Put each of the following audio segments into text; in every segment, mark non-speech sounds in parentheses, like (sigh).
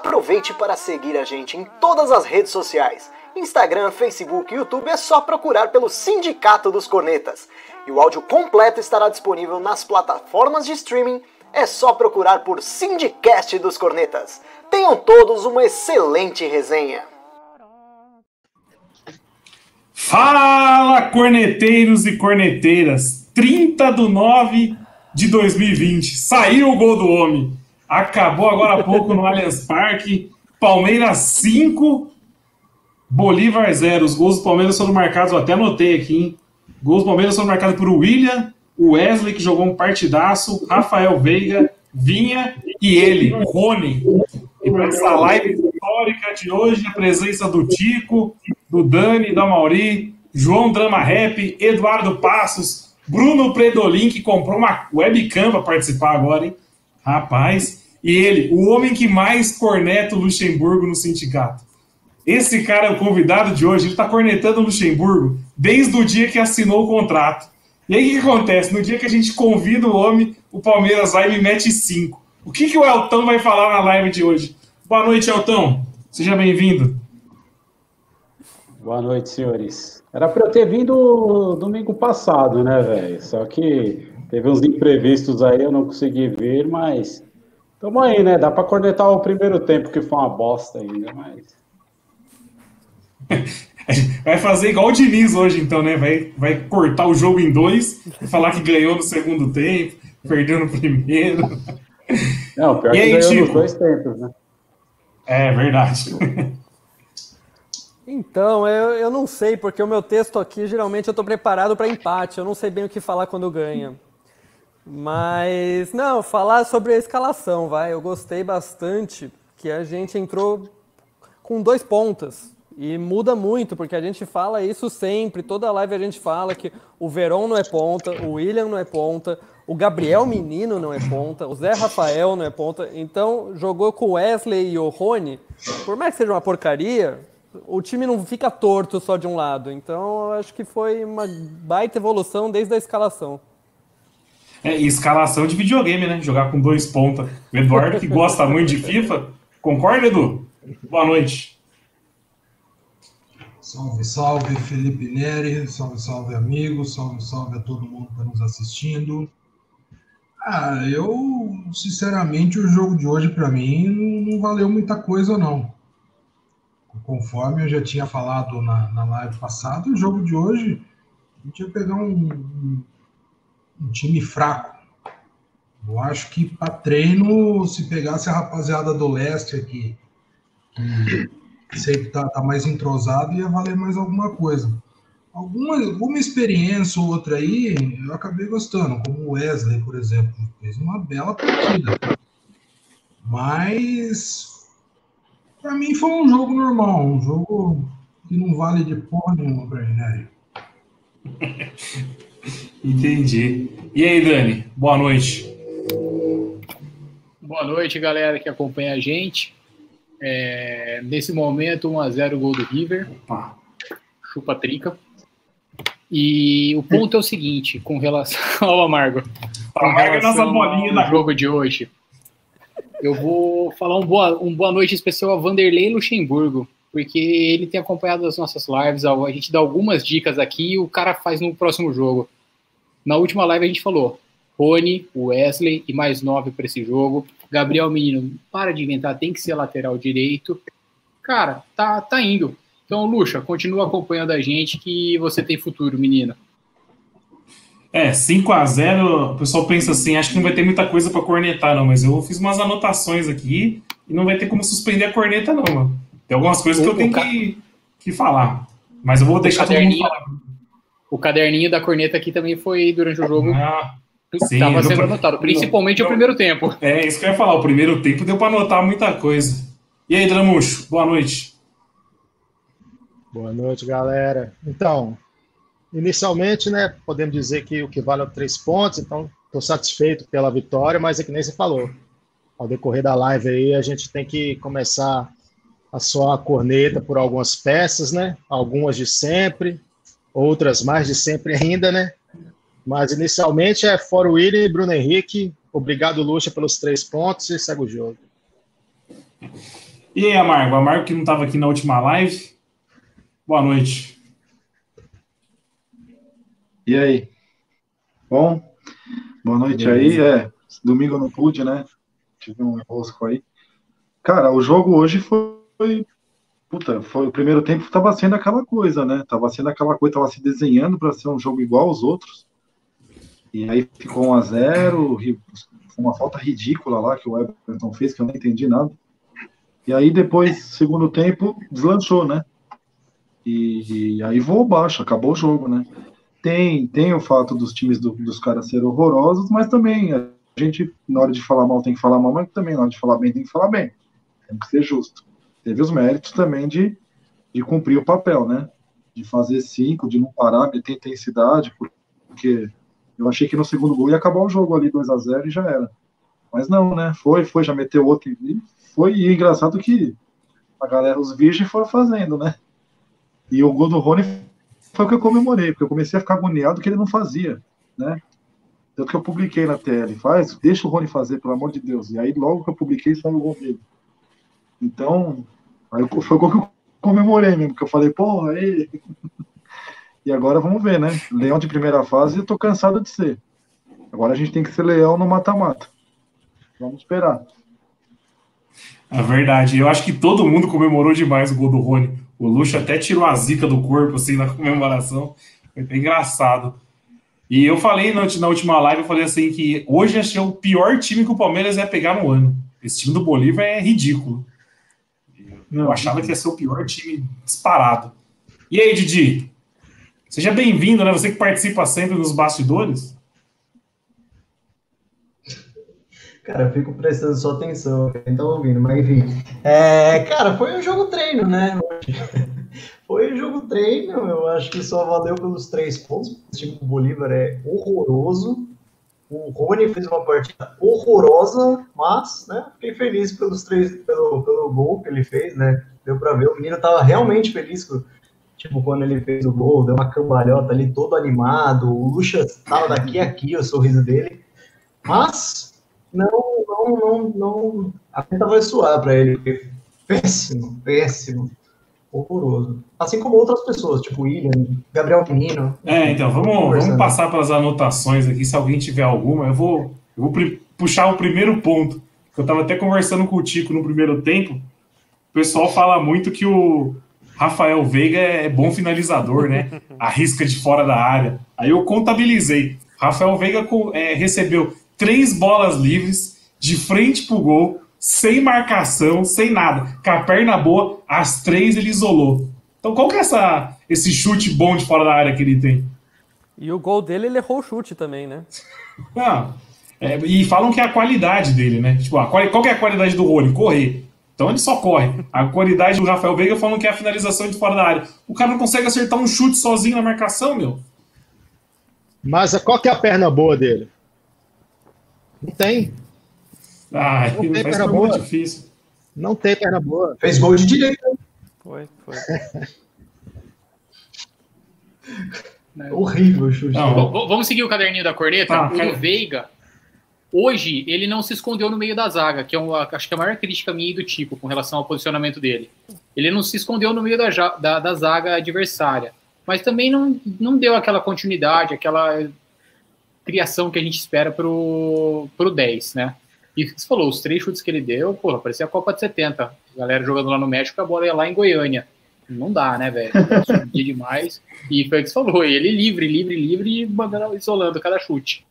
Aproveite para seguir a gente em todas as redes sociais. Instagram, Facebook e YouTube é só procurar pelo Sindicato dos Cornetas. E o áudio completo estará disponível nas plataformas de streaming. É só procurar por Sindicast dos Cornetas. Tenham todos uma excelente resenha. Fala, corneteiros e corneteiras! 30 de 9 de 2020. Saiu o gol do homem. Acabou agora há pouco no Allianz Parque. Palmeiras 5, Bolívar 0. Os gols do Palmeiras foram marcados, eu até anotei aqui, hein? Gols do Palmeiras foram marcados por William, o Wesley, que jogou um partidaço, Rafael Veiga, Vinha e ele, Rony. E para essa live histórica de hoje, a presença do Tico, do Dani, da Mauri, João Drama Rap, Eduardo Passos, Bruno Predolin, que comprou uma webcam para participar agora, hein? Rapaz. E ele, o homem que mais corneta o Luxemburgo no sindicato. Esse cara é o convidado de hoje, ele está cornetando o Luxemburgo desde o dia que assinou o contrato. E aí o que acontece? No dia que a gente convida o homem, o Palmeiras vai e me mete cinco. O que, que o Eltão vai falar na live de hoje? Boa noite, Eltão. Seja bem-vindo. Boa noite, senhores. Era para eu ter vindo domingo passado, né, velho? Só que teve uns imprevistos aí, eu não consegui vir, mas tamo aí, né? Dá para cornetar o primeiro tempo, que foi uma bosta ainda, mas. (laughs) Vai fazer igual o Diniz hoje, então, né? Vai, vai cortar o jogo em dois, falar que ganhou no segundo tempo, perdeu no primeiro. Não, pior e que aí, ganhou Chico? nos dois tempos, né? É verdade. (laughs) Então, eu, eu não sei, porque o meu texto aqui, geralmente eu estou preparado para empate. Eu não sei bem o que falar quando ganha. Mas, não, falar sobre a escalação, vai. Eu gostei bastante que a gente entrou com dois pontas. E muda muito, porque a gente fala isso sempre, toda live a gente fala que o Verón não é ponta, o William não é ponta, o Gabriel Menino não é ponta, o Zé Rafael não é ponta. Então, jogou com o Wesley e o Rony, por mais que seja uma porcaria, o time não fica torto só de um lado. Então, eu acho que foi uma baita evolução desde a escalação. É, escalação de videogame, né? Jogar com dois pontas. O Eduardo, que gosta muito de FIFA, concorda, Edu? Boa noite. Salve, salve, Felipe Neri, salve, salve, amigos, salve, salve a todo mundo que está nos assistindo. Ah, eu, sinceramente, o jogo de hoje, para mim, não, não, valeu muita coisa, não. Conforme eu já tinha falado na, na live passada, o jogo de hoje, a gente ia pegar um, um, um time fraco. Eu acho que para treino, se pegasse a rapaziada do leste aqui, que sempre tá, tá mais entrosado, ia valer mais alguma coisa. Alguma, alguma experiência ou outra aí, eu acabei gostando, como o Wesley, por exemplo, fez uma bela partida. Mas, para mim, foi um jogo normal, um jogo que não vale de porra nenhuma pra Minério. (laughs) Entendi. E aí, Dani? Boa noite. Boa noite, galera que acompanha a gente. É, nesse momento, 1x0 gol do River. Opa. Chupa trica. E o ponto é o seguinte, com relação (laughs) ao Amargo. Amargo é nossa bolinha da jogo de hoje. Eu vou falar um boa, um boa noite especial a Vanderlei Luxemburgo, porque ele tem acompanhado as nossas lives, a gente dá algumas dicas aqui e o cara faz no próximo jogo. Na última live a gente falou, Rony, Wesley e mais nove para esse jogo. Gabriel Menino, para de inventar, tem que ser lateral direito. Cara, tá, tá indo. Então, Luxa, continua acompanhando a gente que você tem futuro, menino. É, 5 a 0 o pessoal pensa assim, acho que não vai ter muita coisa para cornetar, não, mas eu fiz umas anotações aqui e não vai ter como suspender a corneta, não, mano. Tem algumas coisas o, que eu tenho ca... que, que falar. Mas eu vou deixar todo mundo falar. O caderninho da corneta aqui também foi durante o jogo. Ah, Estava sendo anotado, principalmente no, o primeiro tempo. É, isso que eu ia falar. O primeiro tempo deu para anotar muita coisa. E aí, Dramuxo, boa noite. Boa noite, galera. Então, inicialmente, né, podemos dizer que o que vale é três pontos, então estou satisfeito pela vitória, mas é que nem você falou. Ao decorrer da live aí, a gente tem que começar a soar a corneta por algumas peças, né? Algumas de sempre, outras mais de sempre ainda, né? Mas inicialmente é fora o William e Bruno Henrique. Obrigado, Lucha, pelos três pontos e segue o jogo. E aí, Amargo? Amargo que não estava aqui na última live. Boa noite. E aí? Bom? Boa noite aí. É, domingo eu não pude, né? Tive um enrosco aí. Cara, o jogo hoje foi. Puta, foi o primeiro tempo estava sendo aquela coisa, né? Tava sendo aquela coisa, tava se desenhando para ser um jogo igual aos outros. E aí ficou 1 a 0 uma falta ridícula lá que o Everton fez, que eu não entendi nada. E aí depois, segundo tempo, deslanchou, né? E, e aí voou baixo, acabou o jogo, né? Tem, tem o fato dos times do, dos caras serem horrorosos, mas também a gente, na hora de falar mal, tem que falar mal, mas também na hora de falar bem, tem que falar bem. Tem que ser justo. Teve os méritos também de, de cumprir o papel, né? De fazer cinco, de não parar, de ter intensidade, porque eu achei que no segundo gol ia acabar o jogo ali 2 a 0 e já era. Mas não, né? Foi, foi, já meteu outro. E foi e é engraçado que a galera, os virgens foram fazendo, né? E o gol do Rony foi o que eu comemorei, porque eu comecei a ficar agoniado que ele não fazia, né? Tanto que eu publiquei na TL, faz, deixa o Rony fazer, pelo amor de Deus. E aí, logo que eu publiquei, saiu o gol dele. Então, aí foi o que eu comemorei mesmo, porque eu falei, porra, aí. (laughs) E agora vamos ver, né? Leão de primeira fase, eu tô cansado de ser. Agora a gente tem que ser leão no mata-mata. Vamos esperar. É verdade. Eu acho que todo mundo comemorou demais o gol do Rony. O Luxo até tirou a zica do corpo, assim, na (laughs) comemoração. Foi engraçado. E eu falei na, na última live, eu falei assim, que hoje achei o pior time que o Palmeiras ia pegar no ano. Esse time do Bolívar é ridículo. Eu achava que ia ser o pior time disparado. E aí, Didi? Seja bem-vindo, né? Você que participa sempre nos bastidores. Cara, eu fico prestando só atenção, quem tá ouvindo, mas enfim. É, cara, foi um jogo treino, né? (laughs) Foi um jogo treino, eu acho que só valeu pelos três pontos. O time do Bolívar é horroroso. O Rony fez uma partida horrorosa, mas, né, fiquei feliz pelos três, pelo, pelo gol que ele fez, né? Deu pra ver, o menino tava realmente feliz com, Tipo, quando ele fez o gol, deu uma cambalhota ali, todo animado. O Lucha estava daqui a aqui, o sorriso dele. Mas, não, não, não, não. A conta vai suar para ele, (laughs) péssimo, péssimo. Horroroso. Assim como outras pessoas, tipo William, Gabriel Menino. É, então, vamos, vamos passar pelas anotações aqui. Se alguém tiver alguma, eu vou, eu vou puxar o primeiro ponto. Eu estava até conversando com o Tico no primeiro tempo. O pessoal fala muito que o, Rafael Veiga é bom finalizador, né? (laughs) Arrisca de fora da área. Aí eu contabilizei. Rafael Veiga é, recebeu três bolas livres de frente pro gol, sem marcação, sem nada. Com a perna boa, as três ele isolou. Então qual que é essa, esse chute bom de fora da área que ele tem? E o gol dele, ele errou o chute também, né? (laughs) Ah, é, e falam que é a qualidade dele, né? Tipo, a, qual que é a qualidade do Rony? Correr. Então ele só corre. A qualidade do Rafael Veiga falando que é a finalização de fora da área. O cara não consegue acertar um chute sozinho na marcação, meu. Mas qual que é a perna boa dele? Não tem. Ah, não tem (laughs) perna boa. muito difícil. Não tem perna boa. Fez gol de direita. Foi, foi. (laughs) Horrível o chute. Não, vamos seguir o caderninho da corneta. Ah, o do Veiga Hoje, ele não se escondeu no meio da zaga, que é uma, acho que é a maior crítica minha e do tipo com relação ao posicionamento dele. Ele não se escondeu no meio da, da, da zaga adversária, mas também não, não deu aquela continuidade, aquela criação que a gente espera pro, pro 10, né? E você falou, os três chutes que ele deu, porra, parecia a Copa de 70. A galera jogando lá no México, a bola ia lá em Goiânia. Não dá, né, velho? Demais. E foi o que você falou, ele livre, livre, livre e isolando cada chute.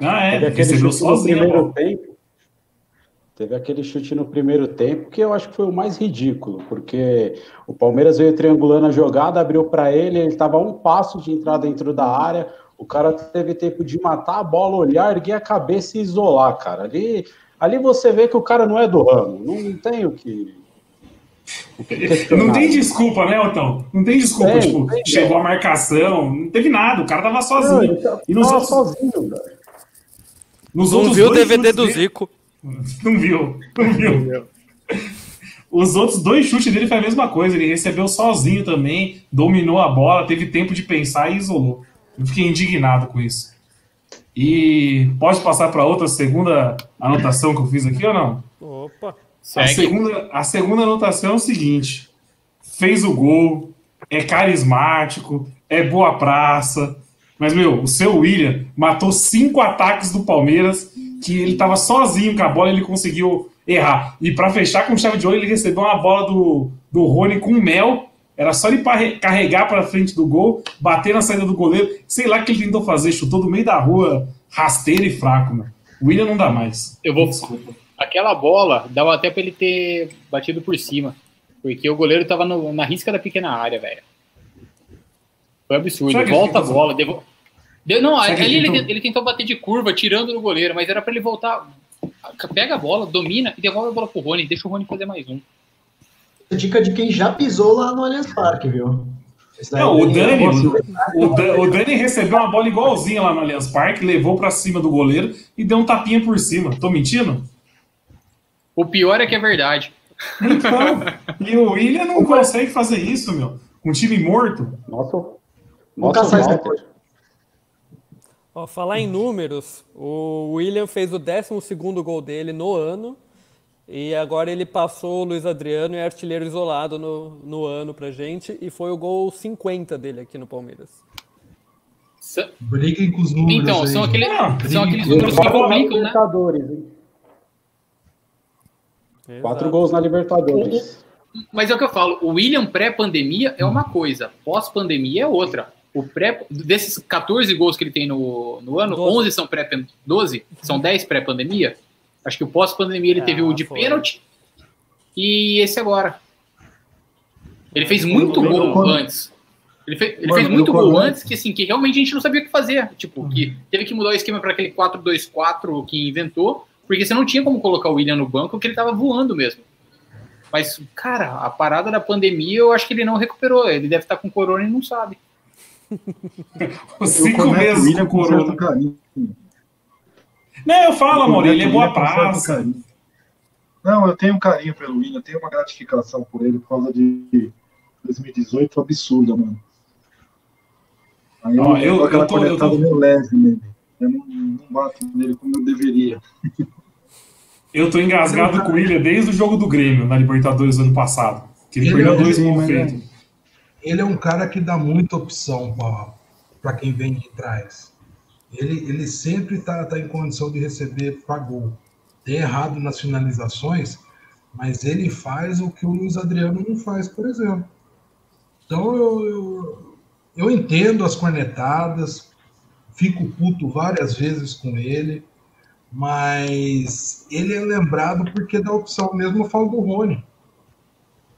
Ah, é. Teve aquele chute sozinho, no primeiro tempo. Teve aquele chute no primeiro tempo que eu acho que foi o mais ridículo, porque o Palmeiras veio triangulando a jogada, abriu para ele, ele estava a um passo de entrar dentro da área, o cara teve tempo de matar a bola, olhar, erguer a cabeça e isolar, cara. Ali, ali você vê que o cara não é do ramo, não tem o que. não tem desculpa, né, Otão? Não tem desculpa, tem, tipo, tem, chegou a marcação, não teve nada, o cara tava sozinho. Não, e nos outros... sozinho, velho. Nos não viu o DVD do dele... Zico. (laughs) Não viu, não viu. Os outros dois chutes dele foi a mesma coisa. Ele recebeu sozinho também, dominou a bola, teve tempo de pensar e isolou. Eu fiquei indignado com isso. E pode passar para outra segunda anotação que eu fiz aqui ou não? Opa! A segunda, a segunda anotação é o seguinte: fez o gol, é carismático, é boa praça. Mas, meu, o seu William matou cinco ataques do Palmeiras que ele estava sozinho com a bola e ele conseguiu errar. E para fechar com chave de ouro, ele recebeu uma bola do, do Rony com mel. Era só ele carregar para frente do gol, bater na saída do goleiro. Sei lá o que ele tentou fazer, chutou do meio da rua, rasteiro e fraco, mano. O William não dá mais. Eu vou. Desculpa. Aquela bola dava até para ele ter batido por cima. Porque o goleiro tava no, na risca da pequena área, velho. Foi absurdo. Volta a bola. Devo... Deu, não, ali ele, tentou... ele tentou bater de curva, tirando no goleiro, mas era para ele voltar. Pega a bola, domina e devolve a bola pro Rony. Deixa o Rony fazer mais um. Dica de quem já pisou lá no Allianz Parque, viu? Não, o Dani, o, o, Dani recebeu uma bola igualzinha lá no Allianz Parque, levou para cima do goleiro e deu um tapinha por cima. Tô mentindo? O pior é que é verdade. Então, e o William não consegue fazer isso, meu. Um time morto. Nossa, nossa, nossa Ó, falar em números, o William fez o 12 gol dele no ano e agora ele passou o Luiz Adriano e é artilheiro isolado no, no ano pra gente e foi o gol 50 dele aqui no Palmeiras. Briguem com os números. Então, são, aquele, são aqueles números que complicam, né? Quatro gols na Libertadores. Mas é o que eu falo, o William pré-pandemia é uma coisa, pós-pandemia é outra o pré, desses 14 gols que ele tem no, no ano, 12. 11 são pré 12, são 10 pré-pandemia. Acho que o pós-pandemia ele ah, teve o de foi. pênalti e esse agora. Ele fez muito gol quando... antes. Ele, fez, ele fez muito gol antes que assim, que realmente a gente não sabia o que fazer. Tipo, uhum. que teve que mudar o esquema para aquele 4-2-4 que inventou, porque você não tinha como colocar o William no banco, porque ele tava voando mesmo. Mas, cara, a parada da pandemia, eu acho que ele não recuperou. Ele deve estar com corona e não sabe. (laughs) Cinco meses com corona. Não, eu falo, amor, ele é boa praça. Não, eu tenho um carinho pelo William, eu tenho uma gratificação por ele por causa de 2018 absurda, mano. Aí eu, eu, eu, aquela eu tô, eu tô... meio leve nele. Eu não, não bato nele como eu deveria. (laughs) Eu tô engasgado com o William desde o jogo do Grêmio na Libertadores ano passado. Que ele, ele perdeu é dois gols feitos ele é um cara que dá muita opção para quem vem de trás. Ele, ele sempre está tá em condição de receber para gol. Tem errado nas finalizações, mas ele faz o que o Luiz Adriano não faz, por exemplo. Então eu, eu, eu entendo as cornetadas, fico puto várias vezes com ele, mas ele é lembrado porque dá opção mesmo. Eu falo do Rony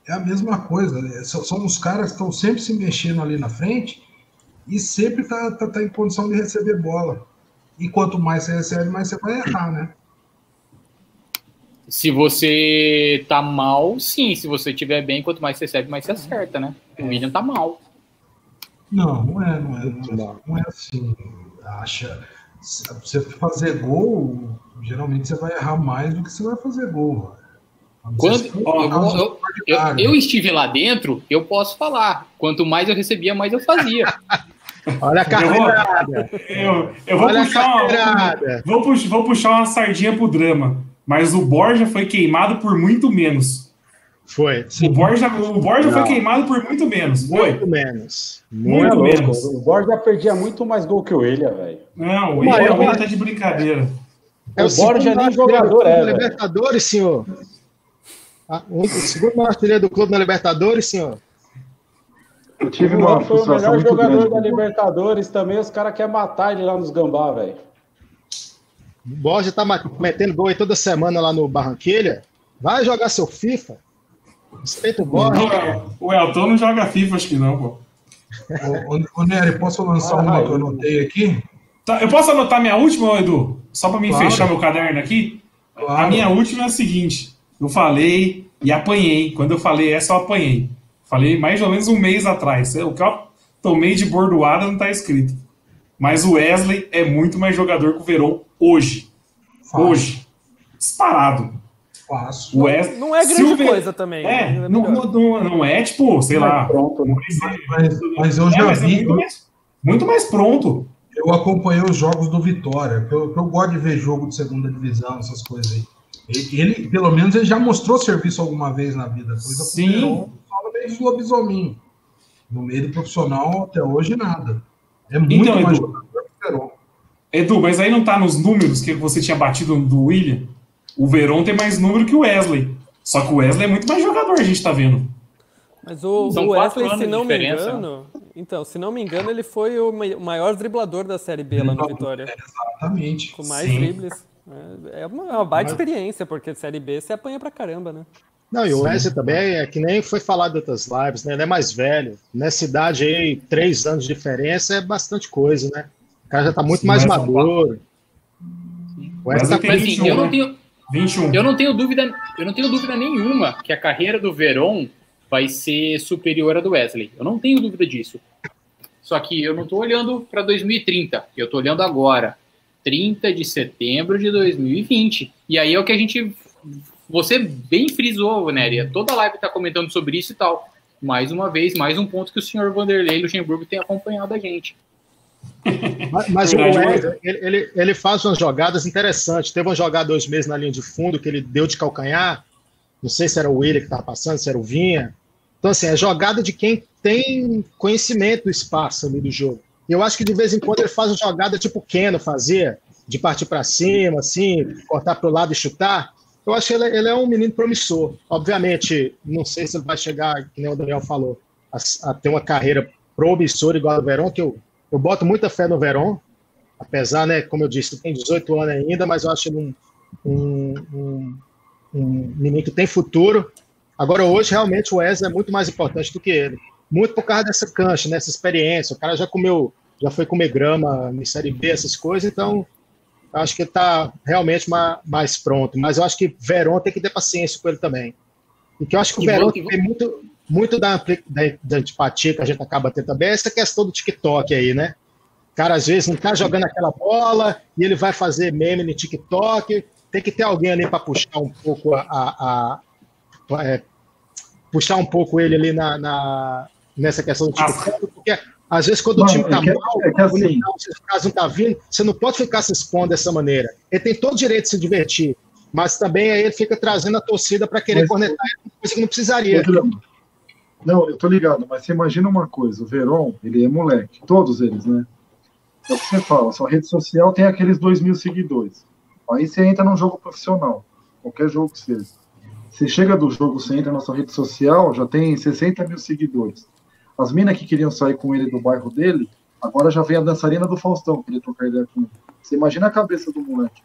é a mesma coisa. Né? São os caras que estão sempre se mexendo ali na frente e sempre tá, tá, tá, em condição de receber bola. E quanto mais você recebe, mais você vai errar, né? Se você tá mal, sim. Se você tiver bem, quanto mais você recebe, mais você acerta, né? O William tá mal. Não, não é, não é, não é, não é assim. Acha. Se você fazer gol, geralmente você vai errar mais do que você vai fazer gol. Quando, eu, eu, eu, estive lá dentro, eu posso falar. Quanto mais eu recebia, mais eu fazia. (laughs) Olha a carteirada. Eu, eu, vou, puxar uma, vou, vou, vou, puxar uma sardinha pro drama. Mas o Borja foi queimado por muito menos. Foi. O Borja, o Borja foi queimado por muito menos. Foi. Muito menos. Muito, muito menos. O Borja perdia muito mais gol que o William, velho. Não, o William tá de brincadeira. É o, o Borja nem jogador é. Libertadores, senhor. Ah, o segundo maior artilheiro do clube na Libertadores, senhor. Eu tive uma foi o melhor jogador da Libertadores também. Os caras querem matar ele lá nos Gambá, velho. O Borja tá metendo gol aí toda semana lá no Barranquilha. Vai jogar seu FIFA. Respeita o Borja. o Elton não joga FIFA, acho que não, pô. Ô, ô, Nery, posso lançar ah, uma que eu anotei aqui? Tá, eu posso anotar minha última, Edu? Só para mim claro. fechar meu caderno aqui? Claro. A minha última é a seguinte. Eu falei e apanhei. Quando eu falei essa, eu apanhei. Falei mais ou menos um mês atrás. O que eu tomei de bordoada não está escrito. Mas o Wesley é muito mais jogador que o Verón hoje. Fácil. Hoje. Disparado. Fácil. Wesley, não é grande coisa também. É, é não, não, não, é tipo, sei não lá. É pronto, né? mas, mas, eu já é, vi. Muito mais, muito mais, pronto. Eu acompanhei os jogos do Vitória. Eu, eu gosto de ver jogo de segunda divisão, essas coisas aí. Ele, ele, pelo menos, ele já mostrou serviço alguma vez na vida. Coisa Sim. Fala desde o lobisomem. No meio profissional, até hoje, nada. É muito Então, mais Edu. jogador que o Verón. Edu, mas aí não tá nos números que você tinha batido do William? O Verón tem mais número que o Wesley. Só que o Wesley é muito mais jogador, a gente tá vendo. Mas o, o Wesley, se não me diferença. engano. Então, se não me engano, ele foi o mai- o maior driblador da Série B lá no Vitória. Exatamente. Com mais Sim. dribles. É é uma, é uma baita experiência, porque Série B você apanha pra caramba, né? Não, e o Wesley também é que nem foi falado em outras lives, né? Ele é mais velho. Nessa idade aí, três anos de diferença é bastante coisa, né? O cara já tá muito Sim, mais mas maduro. O Wesley tá Wesley Mas tem assim, 21, eu não tenho, 21. eu não tenho dúvida, eu não tenho dúvida nenhuma que a carreira do Veron vai ser superior à do Wesley. Eu não tenho dúvida disso. Só que eu não estou olhando para 2030, eu estou olhando agora, 30 de setembro de 2020. E aí é o que a gente você bem frisou, Néria. Toda live está comentando sobre isso e tal. Mais uma vez, mais um ponto que o senhor Vanderlei Luxemburgo tem acompanhado a gente. Mas, mas o Wesley, ele, ele, ele faz umas jogadas interessantes. Teve uma jogada dois meses na linha de fundo que ele deu de calcanhar. Não sei se era o Willian que estava passando, se era o Vinha. Então, assim, é jogada de quem tem conhecimento do espaço ali do jogo. Eu acho que de vez em quando ele faz uma jogada tipo o Keno fazia, de partir para cima, assim, cortar para o lado e chutar. Eu acho que ele, ele é um menino promissor. Obviamente, não sei se ele vai chegar, que nem o Daniel falou, a, a ter uma carreira promissora igual a do Verón, que eu, eu boto muita fé no Verón, apesar, né, como eu disse, ele tem 18 anos ainda, mas eu acho ele um, um, um, um menino que tem futuro. Agora, hoje, realmente, o Wesley é muito mais importante do que ele. Muito por causa dessa cancha, nessa experiência. O cara já comeu, já foi comer grama em Série B, essas coisas, então acho que ele está realmente ma- mais pronto. Mas eu acho que Verón tem que ter paciência com ele também. E que eu acho que o Verón tem muito, muito da, da, da antipatia que a gente acaba tendo também, é essa questão do TikTok aí, né? O cara, às vezes, não tá jogando aquela bola e ele vai fazer meme no TikTok. Tem que ter alguém ali para puxar um pouco a. a- a- é, puxar um pouco ele ali na, na- nessa questão do TikTok, porque às vezes quando o Mano, time tá é que- mal, é que assim- o caso não tá vindo, você não pode ficar se expondo dessa maneira. Ele tem todo o direito de se divertir, mas também aí ele fica trazendo a torcida para querer Mas- cornetar coisa que não precisaria. Não, eu tô ligado, mas você imagina uma coisa, o Verón, ele é moleque, todos eles, né? É o que você fala, sua rede social tem aqueles 2 mil seguidores. Aí você entra num jogo profissional, qualquer jogo que seja. Você chega do jogo, você entra na sua rede social, já tem 60 mil seguidores. As minas que queriam sair com ele do bairro dele, agora já vem a dançarina do Faustão, queria trocar ideia com ele. Você imagina a cabeça do moleque.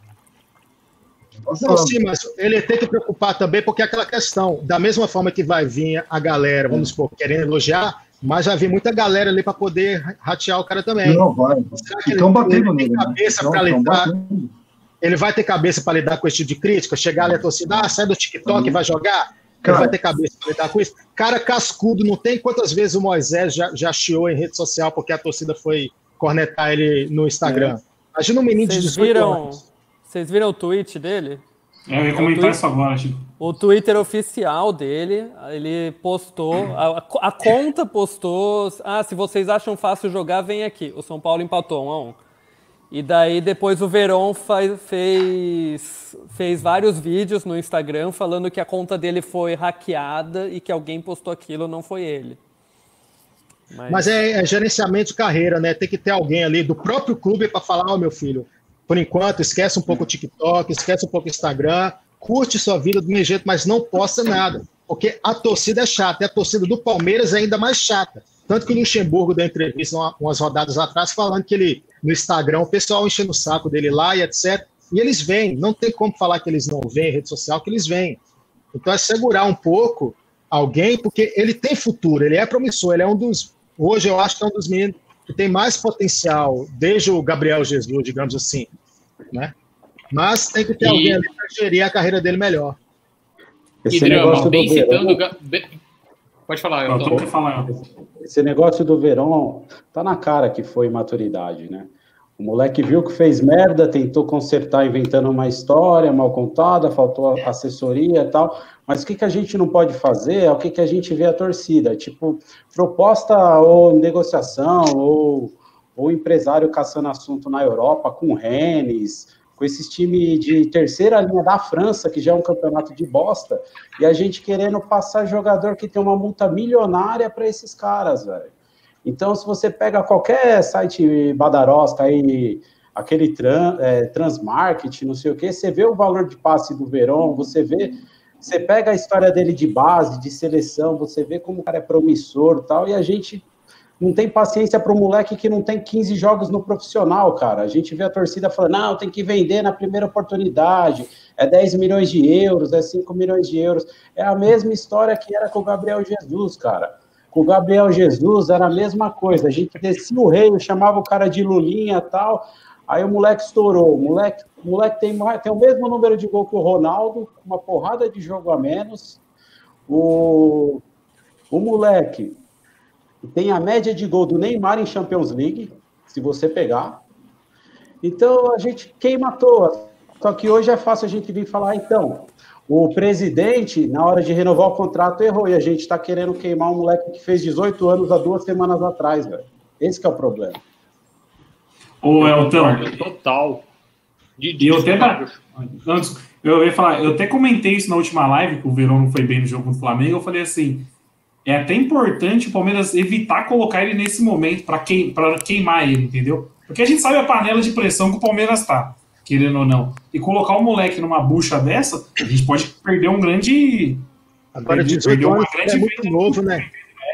Não, Passado. sim, mas ele tem que preocupar também, porque é aquela questão, da mesma forma que vai vir a galera, vamos supor, querendo elogiar, mas já vem muita galera ali para poder ratear o cara também. Não, vai. Será que Estão ele- batendo ele tem nele. né? cabeça pra tão lidar? batendo. Ele vai ter cabeça para lidar com esse tipo de crítica? Chegar ali a torcida, ah, sai do TikTok e vai jogar? Cara. vai ter cabeça para lidar com isso? Cara cascudo, não tem quantas vezes o Moisés já, já chiou em rede social porque a torcida foi cornetar ele no Instagram. Imagina um menino de Vocês 18 viram, anos. vocês viram o tweet dele? Eu ia comentar isso agora, Chico. O Twitter oficial dele, ele postou, a, a conta postou, ah, se vocês acham fácil jogar, vem aqui. O São Paulo empatou 1 a 1. E daí depois o Verón fez, fez vários vídeos no Instagram falando que a conta dele foi hackeada e que alguém postou aquilo, não foi ele. Mas é, é gerenciamento de carreira, né? Tem que ter alguém ali do próprio clube para falar, ó, meu filho, por enquanto, esquece um pouco o TikTok, esquece um pouco o Instagram, curte sua vida do meu jeito, mas não posta nada. Porque a torcida é chata, e a torcida do Palmeiras é ainda mais chata. Tanto que o Luxemburgo deu entrevista uma- umas rodadas atrás falando que ele, no Instagram, o pessoal enchendo o saco dele lá e etc. E eles vêm, não tem como falar que eles não vêm em rede social, que eles vêm. Então é segurar um pouco alguém, porque ele tem futuro, ele é promissor, ele é um dos. Hoje eu acho que é um dos meninos que tem mais potencial, desde o Gabriel Jesus, digamos assim. Né? Mas tem que ter E- alguém ali para gerir a carreira dele melhor. Esse e Drama, negócio do bem citando. Bem- Pode falar, Eu tô falar. esse negócio do Verón tá na cara que foi imaturidade, né? O moleque viu que fez merda, tentou consertar inventando uma história mal contada, faltou assessoria e tal. Mas o que, que a gente não pode fazer é o que, que a gente vê a torcida. Tipo, proposta ou negociação, ou, ou empresário caçando assunto na Europa com Rennes, com esses times de terceira linha da França, que já é um campeonato de bosta, e a gente querendo passar jogador que tem uma multa milionária para esses caras, velho. Então, se você pega qualquer site badarosta aí, aquele trans, é, Transmarket, não sei o que, você vê o valor de passe do Verón, você vê, você pega a história dele de base, de seleção, você vê como o cara é promissor tal, e a gente não tem paciência para um moleque que não tem 15 jogos no profissional, cara. A gente vê a torcida falando, não, tem que vender na primeira oportunidade, é 10 milhões de euros, é 5 milhões de euros. É a mesma história que era com o Gabriel Jesus, cara. Com o Gabriel Jesus era a mesma coisa. A gente descia o rei, chamava o cara de Lulinha e tal. Aí o moleque estourou. O moleque, o moleque tem, tem o mesmo número de gol que o Ronaldo, uma porrada de jogo a menos. O, o moleque tem a média de gol do Neymar em Champions League, se você pegar. Então a gente queima à toa. Só que hoje é fácil a gente vir falar, então, o presidente, na hora de renovar o contrato, errou e a gente está querendo queimar um moleque que fez 18 anos há duas semanas atrás, velho. Esse é o problema. Ô, Elton. Total. De, de eu até. Antes, eu ia falar, eu até comentei isso na última live, que o Verão não foi bem no jogo do Flamengo. Eu falei assim: é até importante o Palmeiras evitar colocar ele nesse momento para queim, queimar ele, entendeu? Porque a gente sabe a panela de pressão que o Palmeiras tá, querendo ou não. E colocar o moleque numa bucha dessa, a gente pode perder um grande. Agora, 18 anos é muito novo, né?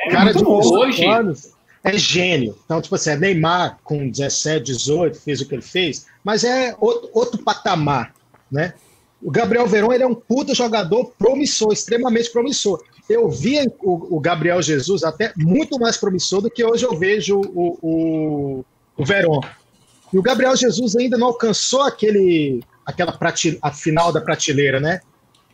É, cara de 18 anos é gênio. Então, tipo assim, é Neymar com 17, 18, fez o que ele fez, mas é outro, outro patamar, né? O Gabriel Verón ele é um puta jogador promissor, extremamente promissor eu via o, o, Gabriel Jesus até muito mais promissor do que hoje eu vejo o, o, o Verón. E o Gabriel Jesus ainda não alcançou aquele, aquela prate, a final da prateleira, né?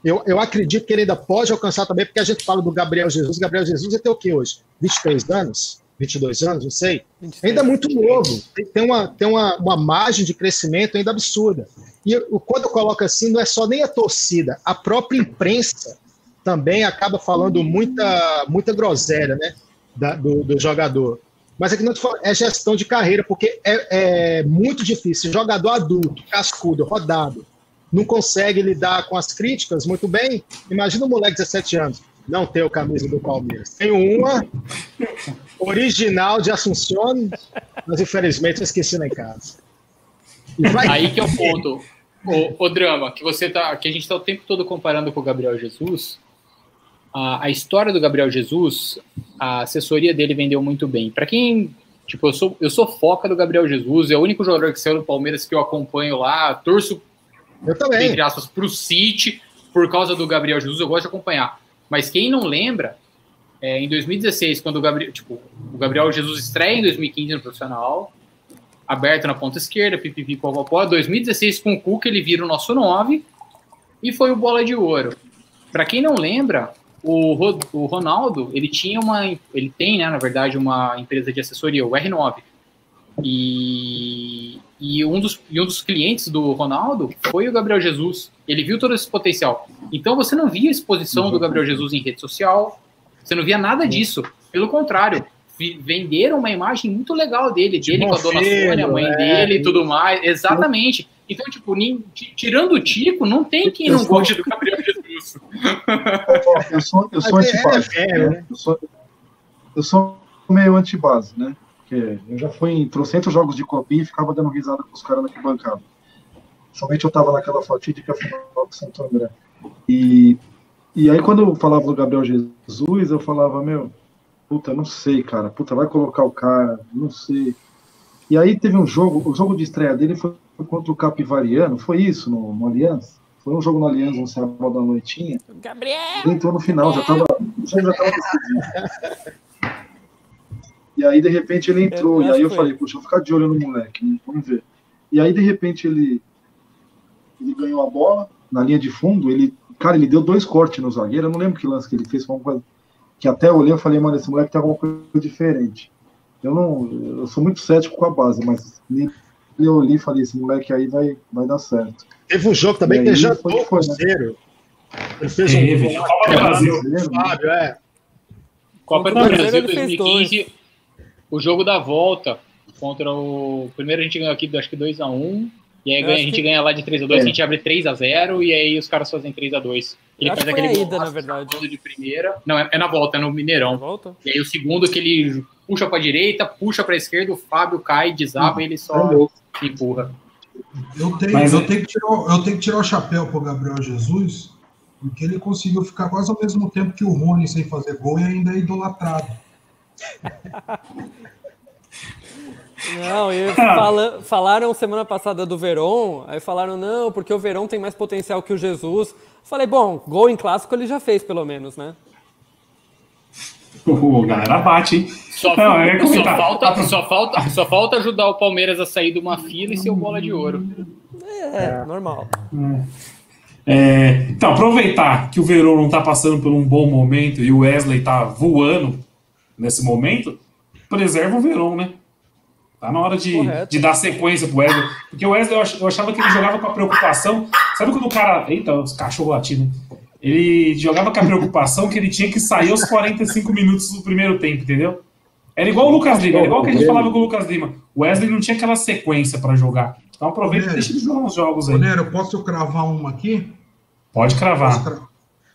Eu, eu acredito que ele ainda pode alcançar também, porque a gente fala do Gabriel Jesus. Gabriel Jesus tem o que hoje? 23 anos? 22 anos? Não sei. 23. Ainda é muito novo. Tem, uma, tem uma, uma margem de crescimento ainda absurda. E quando eu coloco assim, não é só nem a torcida, a própria imprensa também acaba falando muita, muita groselha, né? Da, do, do, jogador. Mas aqui não é gestão de carreira, porque é, é, muito difícil. Jogador adulto, cascudo, rodado, não consegue lidar com as críticas muito bem. Imagina um moleque de 17 anos. Não tem o camisa do Palmeiras. Tenho uma original de Assunção, mas infelizmente eu esqueci lá em casa. Vai... Aí que é o ponto. O, o, drama, que você tá. Que a gente está o tempo todo comparando com o Gabriel Jesus a, a história do Gabriel Jesus, a assessoria dele vendeu muito bem. Para quem Tipo, eu sou, eu sou foca do Gabriel Jesus, é o único jogador que saiu do Palmeiras que eu acompanho lá, torço, eu também. entre aspas, pro City, por causa do Gabriel Jesus, eu gosto de acompanhar. Mas quem não lembra, é, em 2016, quando o Gabriel, tipo, o Gabriel Jesus estreia em 2015 no profissional, aberto na ponta esquerda, pipipi, popopó, 2016 com o Cuca ele vira o nosso 9 e foi o bola de ouro. Para quem não lembra, o, o Ronaldo, ele tinha uma, ele tem, né, na verdade, uma empresa de assessoria, o R9. E, e, um dos, e um dos clientes do Ronaldo foi o Gabriel Jesus. Ele viu todo esse potencial. Então você não via exposição do Gabriel Jesus em rede social, você não via nada disso. Pelo contrário, venderam uma imagem muito legal dele, dele com a dona Sônia, a mãe é, dele e tudo mais. Exatamente. Então, tipo, nem, tirando o Tico, não tem quem não goste do Gabriel (laughs) Jesus. Eu sou, eu sou antibase. É, né? eu, sou, eu sou meio antibase, né? Porque eu já fui em trocentos jogos de copinha e ficava dando risada com os caras na bancada. Somente eu tava naquela fatídica final do Santo André. E, e aí, quando eu falava do Gabriel Jesus, eu falava, meu, puta, não sei, cara. Puta, vai colocar o cara, não sei. E aí teve um jogo, o jogo de estreia dele foi contra o Capivariano, foi isso, no, no Aliança? Foi um jogo no Aliança, um sábado à noitinha. Gabriel! Ele entrou no final, já tava, já tava decidido. E aí, de repente, ele entrou. Eu e aí eu foi. falei, puxa, eu vou ficar de olho no moleque, né? vamos ver. E aí, de repente, ele, ele ganhou a bola na linha de fundo. Ele, cara, ele deu dois cortes no zagueiro. Eu não lembro que lance que ele fez, foi uma coisa que até eu olhei e falei, mano, esse moleque tem alguma coisa diferente. Eu não, eu sou muito cético com a base, mas eu olhei e falei, esse moleque aí vai, vai dar certo. Teve um jogo também que ele jantou o Cruzeiro. Ele fez um Copa do Brasil. Fábio, é. Copa do Brasil 2015, o jogo da volta contra o. Primeiro a gente ganhou aqui, acho que 2x1. E aí ganha- a gente que- ganha lá de 3x2, É. a gente abre 3x0 e aí os caras fazem 3x2. Ele faz que foi aquele a ida, gol na verdade. gol de primeira. Não, é, é na volta, é no Mineirão. Volta? E aí o segundo que ele puxa pra direita, puxa pra esquerda, o Fábio cai, desaba e ele só empurra. Eu tenho, Mas eu, é- tenho que tirar, o- eu tenho que tirar o chapéu pro Gabriel Jesus, porque ele conseguiu ficar quase ao mesmo tempo que o Rony sem fazer gol e ainda é idolatrado. Não, e (laughs) fala- falaram semana passada do Verón, aí falaram, não, porque o Verón tem mais potencial que o Jesus. Falei, bom, gol em clássico ele já fez, pelo menos, né? O galera bate, hein? Só, Não, eu ia só, falta, só, falta, só falta ajudar o Palmeiras a sair de uma fila e ser o bola de ouro. É, normal. É, então, aproveitar que o Verão não tá passando por um bom momento e o Wesley tá voando nesse momento, preserva o Verão, né? Tá na hora de, Correto. de dar sequência pro Wesley. Porque o Wesley eu achava que ele jogava com a preocupação. Sabe quando o cara. Eita, os cachorros latindo. Ele jogava com a preocupação que ele tinha que sair aos 45 minutos do primeiro tempo, entendeu? Era igual o Lucas Lima, era igual o que a gente falava com o Lucas Lima. O Wesley não tinha aquela sequência pra jogar. Então aproveita e deixa ele jogar uns jogos aí. Bonero, posso cravar uma aqui? Pode cravar. cra-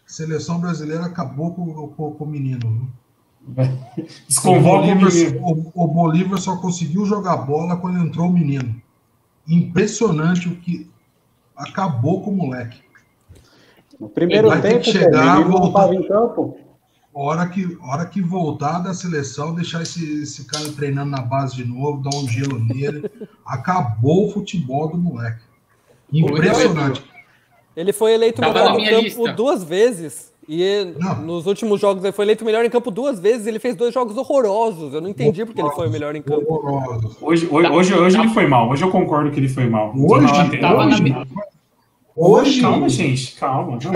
Seleção brasileira acabou com, com- com o menino. (laughs) O Desconvoca o Bolívar, menino. o- o Bolívar só conseguiu jogar bola quando entrou o menino. Impressionante o que acabou com o moleque. No primeiro Vai ter tempo, que pô, chegar, não voltar. estava em campo. Hora que, hora que voltar da seleção, deixar esse, esse cara treinando na base de novo, dar um gelo nele. Acabou o futebol do moleque. Impressionante. Ele foi eleito Tava melhor em campo lista. duas vezes. E Não. nos últimos jogos ele foi eleito melhor em campo duas vezes. Ele fez dois jogos horrorosos. Eu não entendi porque ele foi o melhor em campo. Horroroso. Hoje, hoje, hoje, hoje ele foi mal. Hoje eu concordo que ele foi mal. Hoje? Tava na hoje. Calma, gente, calma. não,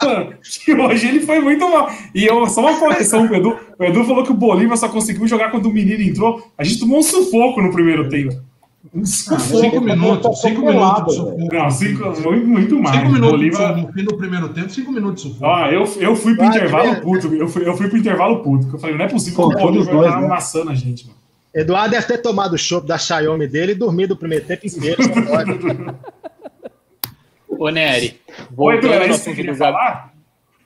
calma. Hoje ele foi muito mal. E eu, só uma correção pro Edu. O Edu falou que o Bolívar só conseguiu jogar quando o menino entrou. A gente tomou um sufoco no primeiro tempo. Um sufoco. cinco minutos, cinco minutos de sufoco. Não, cinco, muito, muito mais. Cinco minutos Bolívar. no fim do primeiro tempo, cinco minutos de sufoco. Ó, eu, eu fui pro Vai, intervalo velho. puto. Eu fui, eu fui pro intervalo puto. Eu falei, não é possível Pô, que o Bolívar nós, tá né? amassando a gente, mano. Eduardo deve ter tomado o chopp da Xiaomi dele e dormido o primeiro tempo inteiro. (laughs) Ô, Nery, Oi, Edu, voltando era no isso que você queria falar?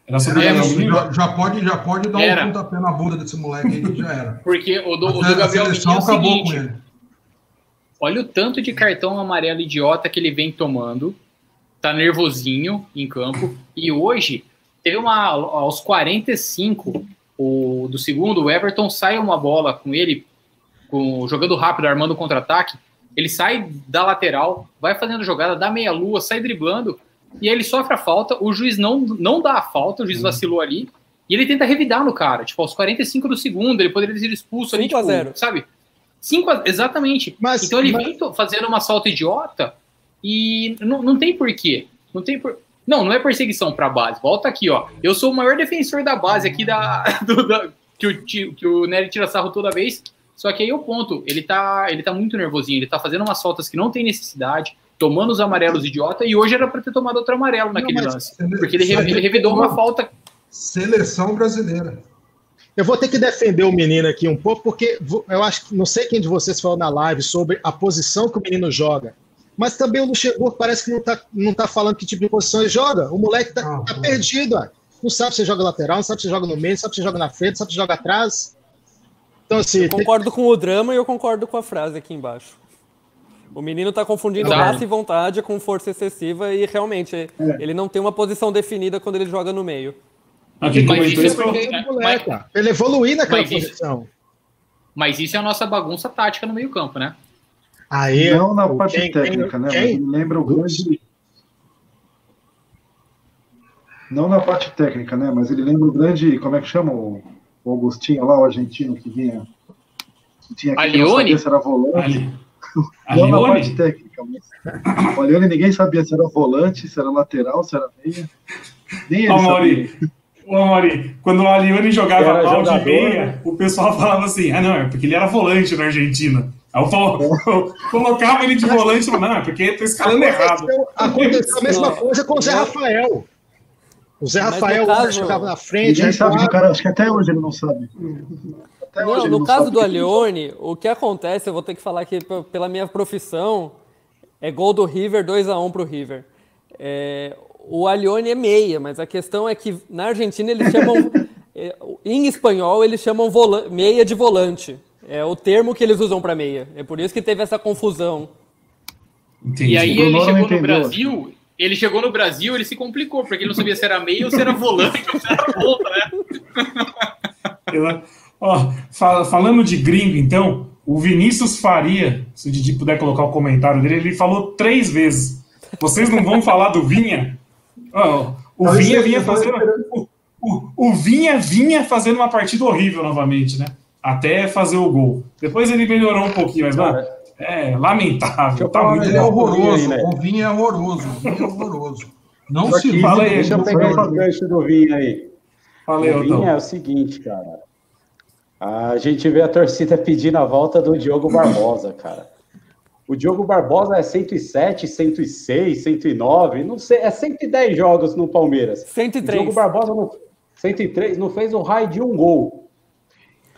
Era sobre É, menino? já, já pode, já pode dar Era. um pontapé na bunda desse moleque aí que já era. Porque o do, o do Gabriel Menino é o acabou seguinte, com ele. olha o tanto de cartão amarelo idiota que ele vem tomando, tá nervosinho em campo, e hoje teve uma, aos 45 o, do segundo, o Everton sai uma bola com ele, com, jogando rápido, armando contra-ataque, ele sai da lateral, vai fazendo jogada, dá meia-lua, sai driblando, e aí ele sofre a falta, o juiz não, não dá a falta, o juiz vacilou ali, e ele tenta revidar no cara, tipo, aos 45 do segundo, ele poderia ter sido expulso ali, 5 a tipo, 0. sabe? 5 a, exatamente. Mas- então ele mas- vem fazendo uma salto idiota e não, não tem porquê. Não tem por... Não, não é perseguição pra base. Volta aqui, ó. Eu sou o maior defensor da base aqui da, (laughs) do- da- que, o, que o Nery tira sarro toda vez. Só que aí é o ponto. Ele tá, ele tá muito nervosinho. Ele tá fazendo umas faltas que não tem necessidade, tomando os amarelos idiota. E hoje era pra ter tomado outro amarelo naquele mas- lance. Porque ele, ele revidou uma falta. Seleção brasileira. Eu vou ter que defender o menino aqui um pouco, porque eu acho que não sei quem de vocês falou na live sobre a posição que o menino joga. Mas também o Luxemburgo parece que não tá, não tá falando que tipo de posição ele joga. O moleque tá, Ah, tá perdido, ó. Não sabe se joga lateral, não sabe se joga no meio, não sabe se joga na frente, não sabe se joga atrás. Então, assim, tem- Concordo com o drama e eu concordo com a frase aqui embaixo. O menino tá confundindo Tá. raça e vontade com força excessiva e realmente ele não tem uma posição definida quando ele joga no meio. Quem Mas comentou isso é foi moleque, mas- ele evoluir naquela Mas isso- posição. Mas isso é a nossa bagunça tática no meio-campo, né? Aí, Não na parte quem- técnica, né? Mas quem- lembra o grande. Não na parte técnica, né? Mas ele lembra o grande. Como é que chama o, o Augustinho lá, o argentino que vinha. Que tinha que não Alione? sabia se era volante. Ali. (laughs) Não na parte técnica, mas. O Alione ninguém sabia se era volante, se era lateral, se era meia. Nem ele Ó, sabia. Ô, Mauri, quando o Alione jogava Era mal de jogador, meia, né? o pessoal falava assim: ah, não, é porque ele era volante na Argentina. Aí eu falo- (laughs) colocava ele de volante e falava, não, é porque tá escalando errado. Aconteceu, a mesma coisa com o Zé. Rafael. O Zé Mas Rafael caso- jogava na frente, Ninguém sabe, o recuava. cara, acho que até hoje ele não sabe. Até Não, ele no não caso sabe do o ele Alione, o que acontece, eu vou ter que falar aqui pela minha profissão, É gol do River, 2x1 pro River. É, o Alione é meia, mas a questão é que na Argentina eles (laughs) chamam. é, em espanhol eles chamam vola- meia de volante. É o termo que eles usam para meia. É por isso que teve essa confusão. Entendi. E aí O ele chegou no. Brasil, ele chegou no Brasil, ele se complicou, porque ele não sabia se era meio ou se era volante ou se era ponta, né? (laughs) Eu- Ó, fa- falando de gringo, então, o Vinícius Faria, se o Didi puder colocar o comentário dele, ele falou três vezes. Vocês não vão falar do Vinha? Ó, o Não, Vinha vinha fazendo. O, o- o Vinha vinha fazendo uma partida horrível novamente, né? Até fazer o gol. Depois ele melhorou um pouquinho, mas, mano, é lamentável. Tá muito Ele é horroroso. né? O Vinha é horroroso. O Vinha é horroroso. Não Só se fala aí, deixa eu pegar esse gancho do Vinha aí. Valeu, o Vinha então. é o seguinte, cara. A gente vê a torcida pedindo a volta do Diogo Barbosa, cara. O Diogo Barbosa é 107, 106, 109, não sei, é 110 jogos no Palmeiras. 103. O Diogo Barbosa não, 103 não fez o raio de um gol.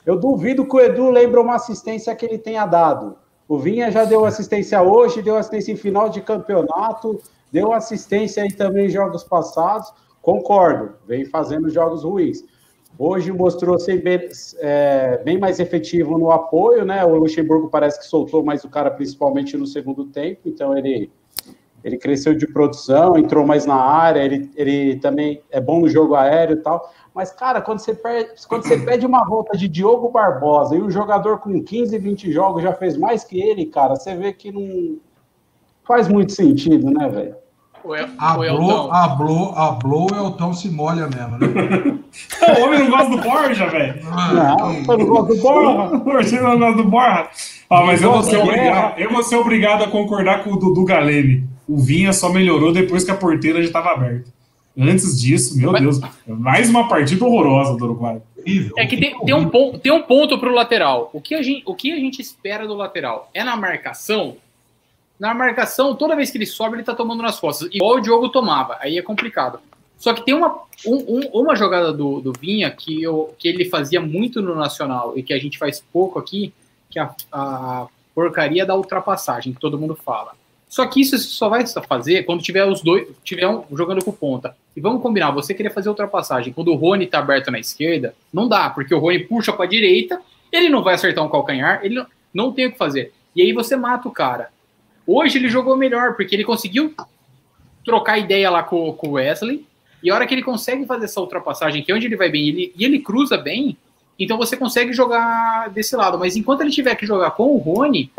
Eu duvido que o Edu lembre uma assistência que ele tenha dado. O Vinha já deu assistência hoje, deu assistência em final de campeonato, deu assistência aí também em jogos passados. Concordo, vem fazendo jogos ruins. Hoje mostrou ser bem, é, bem mais efetivo no apoio, né? O Luxemburgo parece que soltou mais o cara, principalmente no segundo tempo, então ele, ele cresceu de produção, entrou mais na área, ele, ele também é bom no jogo aéreo e tal. Mas, cara, quando você, perde, quando você pede uma volta de Diogo Barbosa e um jogador com 15, 20 jogos já fez mais que ele, cara, você vê que não faz muito sentido, né, velho? O El- o Hablou, Elton. hablou, hablou, o Elton se molha mesmo, né? (laughs) O homem não gosta do Borja, velho. Ah, Não, não gosto do Borja. (laughs) Você não gosta do Borja. Ó, mas eu vou, ser obrigado, eu vou ser obrigado a concordar com o Dudu Galene. O Vinha só melhorou depois que a porteira já estava aberta. Antes disso, meu Mas- Deus, mais uma partida horrorosa do Uruguai. É que tem, tem um ponto, tem um ponto pro lateral. O que, a gente, o que a gente espera do lateral? É na marcação? Na marcação, toda vez que ele sobe, ele tá tomando nas costas. Igual o Diogo tomava. Aí é complicado. Só que tem uma, um- um- uma jogada do, do Vinha que, eu, que ele fazia muito no Nacional e que a gente faz pouco aqui, que é a, a porcaria da ultrapassagem, que todo mundo fala. Só que isso só vai fazer quando tiver os dois, tiver um jogando com ponta. E vamos combinar, você querer fazer ultrapassagem quando o Rony tá aberto na esquerda, não dá, porque o Rony puxa para a direita, ele não vai acertar um calcanhar, ele não, não tem o que fazer. E aí você mata o cara. Hoje ele jogou melhor, porque ele conseguiu trocar ideia lá com, com o Wesley, e a hora que ele consegue fazer essa ultrapassagem, que é onde ele vai bem, ele, e ele cruza bem, então você consegue jogar desse lado. Mas enquanto ele tiver que jogar com o Rony,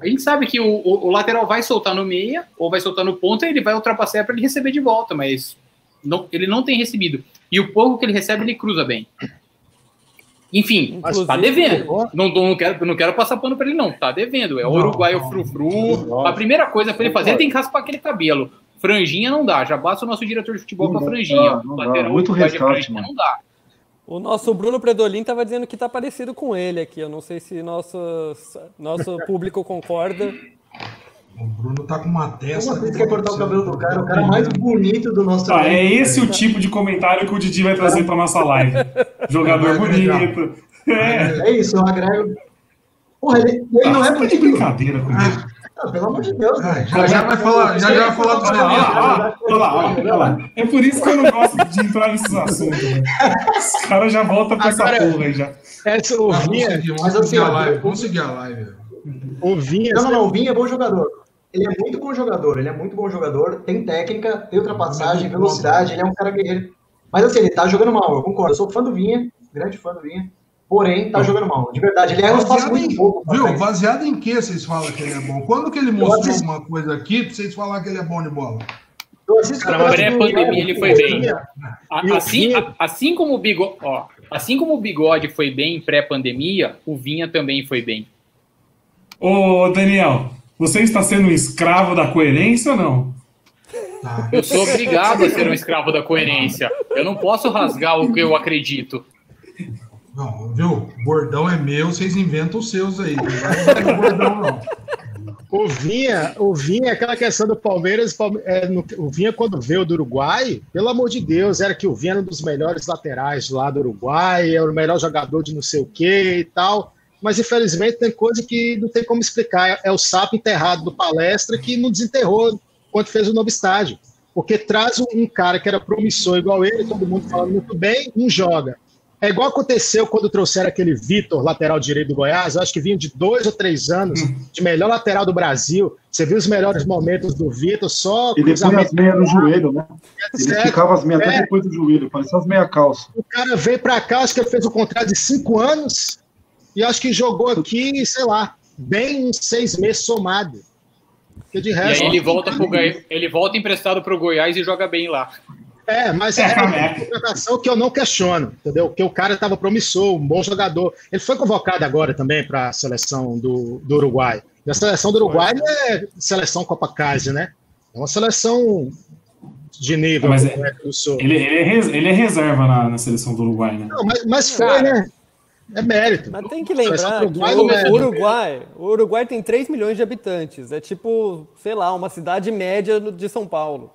a gente sabe que o, o- o lateral vai soltar no meia, ou vai soltar no ponta, e ele vai ultrapassar para ele receber de volta, mas não- ele não tem recebido. E o pouco que ele recebe, ele cruza bem. Enfim, Inclusive, tá devendo. Não, não, quero, não quero passar pano pra ele, não. Tá devendo. É o Não, uruguaio não. frufru. A primeira coisa pra ele fazer, ele tem que raspar aquele cabelo. Franjinha não dá. Já basta o nosso diretor de futebol com a Não franjinha. não. Lateral Muito franjinha mano. Não dá. O nosso Bruno Predolin estava dizendo que tá parecido com ele aqui. Eu não sei se nosso, nosso (laughs) público concorda. O Bruno tá com uma testa. Uma vez que é cortar o cabelo do cara, o cara mais bonito do nosso Ah, é esse o tipo de comentário que o Didi vai trazer pra nossa live. (laughs) Jogador bonito. É, É isso, eu agrego. Porra, ele, ele não é tá de bonito. brincadeira comigo. Ah, pelo amor de Deus. Né? já, já vai falar, já, já vai falar do Olha lá, olha lá, olha lá. É por isso que eu não gosto de entrar nesses assuntos. velho. Os caras já voltam com essa porra aí já. Essa, o Vamos Vinha, seguir, vamos mas seguir assim, a live. Vamos seguir a live. o Vinha, Não, não, não. O Vinha é bom jogador. Ele é muito bom jogador. Ele é muito bom jogador. Tem técnica, tem ultrapassagem, velocidade. Ele é um cara guerreiro. Mas assim, ele tá jogando mal. Eu concordo. Eu sou fã do Vinha, grande fã do Vinha. Porém, tá jogando mal. De verdade. Ele erra uns passos muito pouco. viu? frente. Baseado em que vocês falam que ele é bom? Quando que ele mostrou alguma coisa aqui pra vocês falar que ele é bom de bola? Assisto mas do pré-pandemia ele foi bem. Assim, assim como o bigode, ó, assim como o bigode foi bem pré-pandemia, o Vinha também foi bem. Ô, Daniel, você está sendo um escravo da coerência ou não? Tá. Eu sou obrigado a ser um escravo da coerência. Eu não posso rasgar o que eu acredito. Não, viu? Bordão é meu, vocês inventam os seus aí. Não o bordão, não. o Vinha, o Vinha, aquela questão do Palmeiras, Palme- é, no- o Vinha quando veio do Uruguai, pelo amor de Deus, era que o Vinha era um dos melhores laterais lá do Uruguai, era o melhor jogador de não sei o que e tal. mas infelizmente tem coisa que não tem como explicar. É o sapo enterrado do palestra que não desenterrou quando fez o novo estádio. Porque traz um cara que era promissor igual ele, todo mundo falando muito bem, não joga. É igual aconteceu quando trouxeram aquele Vitor, lateral direito do Goiás, acho que vinha de dois ou três anos, de melhor lateral do Brasil. Você viu os melhores momentos do Vitor, só Ele põe as meias no joelho, né? Ele Certo. ficava as meias É. até depois do joelho, parecia as meia calça. O cara veio pra cá, acho que ele fez um contrato de cinco anos, e acho que jogou aqui, sei lá, bem uns seis meses somado. Porque de E resto. aí ele volta, pro Goi- ele volta emprestado pro Goiás e joga bem lá. É, mas é uma contratação que eu não questiono, entendeu? Porque o cara estava promissor, um bom jogador. Ele foi convocado agora também para a seleção do, do Uruguai. E a seleção do Uruguai não é seleção Copa Case, né? É uma seleção de nível Mas como é do Sul. Ele, ele é, res- ele é reserva na, na seleção do Uruguai, né? Não, mas, mas foi, Cara, né? É mérito. Mas tem que lembrar que Uruguai não é- o Uruguai, o Uruguai tem 3 milhões de habitantes. É tipo, sei lá, uma cidade média de São Paulo.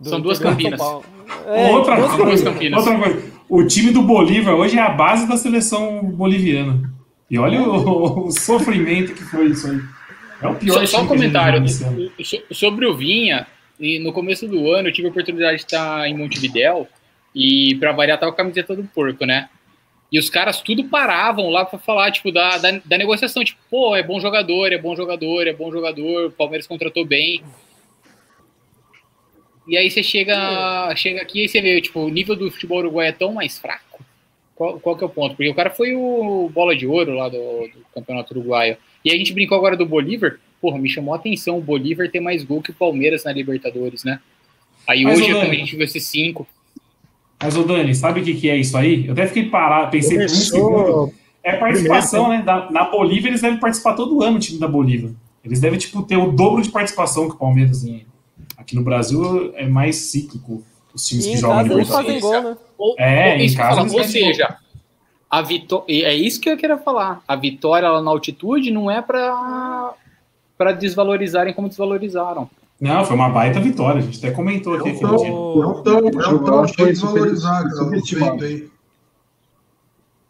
Do São duas Campinas. É, outra, duas outra, Campinas. coisa, outra coisa. O time do Bolívar hoje é a base da seleção boliviana. E olha o, o sofrimento que foi isso aí. É o pior Só, só um time que a gente comentário sobre o Vinha. E no começo do ano eu tive a oportunidade de estar em Montevidéu e para variar tava a camiseta do porco, né? E os caras tudo paravam lá para falar tipo da, da, da negociação, tipo, pô, é bom jogador, é bom jogador, é bom jogador, o Palmeiras contratou bem. E aí você chega, chega aqui e você vê, tipo, o nível do futebol uruguai é tão mais fraco. Qual, qual que é o ponto? Porque o cara foi o bola de ouro lá do, do campeonato uruguaio. E a gente brincou agora do Bolívar. Porra, me chamou a atenção o Bolívar ter mais gol que o Palmeiras na Libertadores, né? Aí Mas, hoje, a gente viu esses cinco. Mas, ô Dani, sabe o que, que é isso aí? Eu até fiquei parado, pensei por um segundo. É participação, primeiro, né? Da- na Bolívia, eles devem participar todo ano, o time da Bolívia. Eles devem, tipo, ter o dobro de participação que o Palmeiras em. Aqui no Brasil é mais cíclico os times E que jogam Libertadores. fazem gol, né? Ou, É, ou- em casa Ou seja, a vitória. É isso que eu queria falar. A vitória lá na altitude não é pra, pra desvalorizarem como desvalorizaram. Não, foi uma baita vitória, a gente até comentou aqui aquele dia. Não tão, não Eu tão acho cheio de isso desvalorizar, cara, o subestimado. feito aí.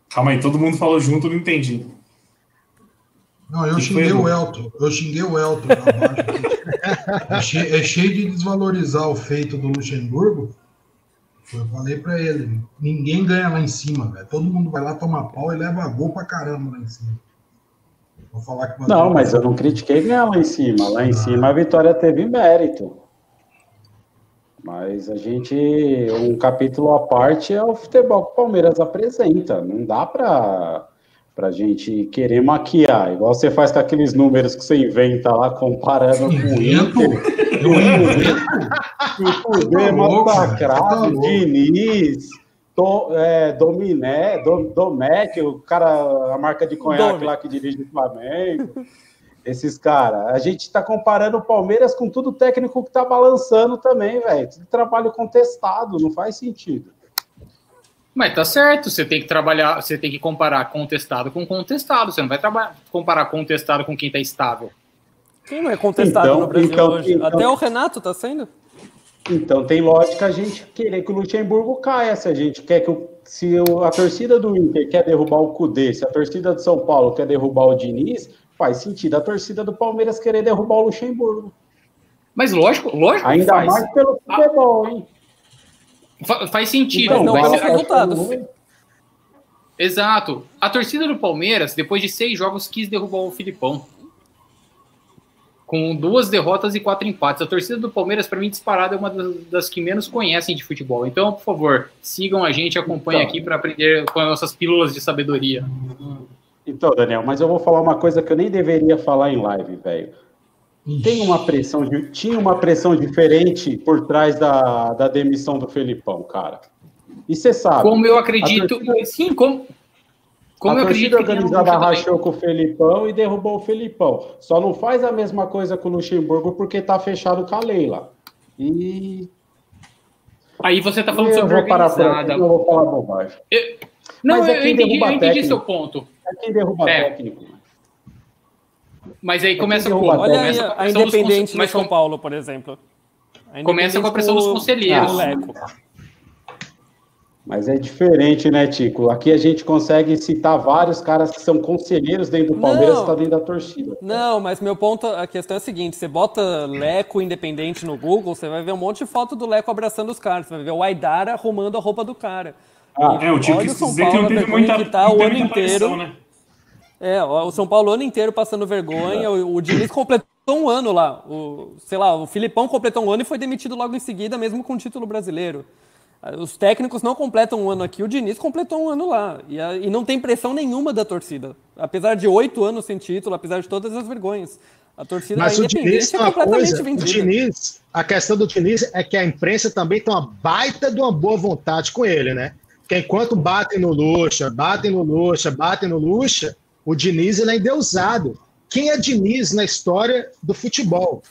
Calma aí, todo mundo falou junto, eu não entendi. Não, eu xinguei foi, o? Elton. Eu xinguei o Elton (laughs) é, cheio, é cheio de desvalorizar o feito do Luxemburgo. Eu falei pra ele, ninguém ganha lá em cima, velho. Todo mundo vai lá tomar pau e leva gol pra caramba lá em cima. Vou falar que Não, mas eu não critiquei ganhar lá em cima. Lá em cima a vitória teve mérito. Mas a gente, um capítulo à parte é o futebol que o Palmeiras apresenta. Não dá pra, pra gente querer maquiar, igual você faz com aqueles números que você inventa lá, comparando com o? Inter. (laughs) Eu invento? E Fudê, Tá Massacrado. Tá. Diniz, Do, é, Dominé, Do, Domecq, o cara, a marca de conhaque lá que dirige o Flamengo. Esses caras. A gente tá comparando o Palmeiras com tudo técnico que tá balançando também, velho. Tudo trabalho contestado, não faz sentido. Mas tá certo, você tem que trabalhar, você tem que comparar contestado com contestado. Você não vai traba- comparar contestado com quem tá estável. Quem não é contestado Então, no Brasil então, hoje? então- Até o Renato tá sendo? Então tem lógica a gente querer que o Luxemburgo caia. Se a gente quer que o, se o- a torcida do Inter quer derrubar o Cudê, se a torcida de São Paulo quer derrubar o Diniz, faz sentido a torcida do Palmeiras querer derrubar o Luxemburgo. Mas lógico, lógico que Ainda faz. mais pelo futebol, hein? Fa- faz sentido. Então, não mas pelo será- resultado. Exato. A torcida do Palmeiras, depois de seis jogos, quis derrubar o Filipão. Com duas derrotas e quatro empates. A torcida do Palmeiras, para mim, disparada, é uma das, das que menos conhecem de futebol. Então, por favor, sigam a gente, acompanhem Então. aqui para aprender com as nossas pílulas de sabedoria. Então, Daniel, mas eu vou falar uma coisa que eu nem deveria falar em live, velho. Tem uma pressão, tinha uma pressão diferente por trás da, da demissão do Felipão, cara. E você sabe. Como eu acredito. torcida- Sim, como. Como a eu torcida acredito organizada rachou com o Felipão e derrubou o Felipão. Só não faz a mesma coisa com o Luxemburgo porque tá fechado com a Leila. E Aí você tá falando eu sobre vou organizada. eu vou falar bobagem. Não, Mas é eu, eu entendi, eu entendi seu ponto. É quem derruba É. técnico. Mas aí começa com. Olha aí Começa com a a Independente mas São com- Paulo, por exemplo. Começa com a pressão dos conselheiros. Mas é diferente, né, Tico? Aqui a gente consegue citar vários caras que são conselheiros dentro do Palmeiras que estão dentro da torcida. Não, mas meu ponto, a questão é a seguinte: você bota Leco Independente no Google, você vai ver um monte de foto do Leco abraçando os caras. Você vai ver o Aidara arrumando a roupa do cara. Ah, é, o Tico quis dizer Paulo, que não teve muita, que tá o ano inteiro. Né? É, o São Paulo o ano inteiro passando vergonha. O, o Diniz completou um ano lá. O, sei lá, o Filipão completou um ano e foi demitido logo em seguida, mesmo com o título brasileiro. Os técnicos não completam um ano aqui, o Diniz completou um ano lá. E, a, e não tem pressão nenhuma da torcida. Apesar de oito anos sem título, apesar de todas as vergonhas. A torcida Mas o Diniz é completamente coisa, vendida. O Diniz, a questão do Diniz é que a imprensa também tem uma baita de uma boa vontade com ele, né? Porque enquanto batem no Luxa, batem no Luxa, batem no Luxa, o Diniz ele é endeusado. Quem é Diniz na história do futebol?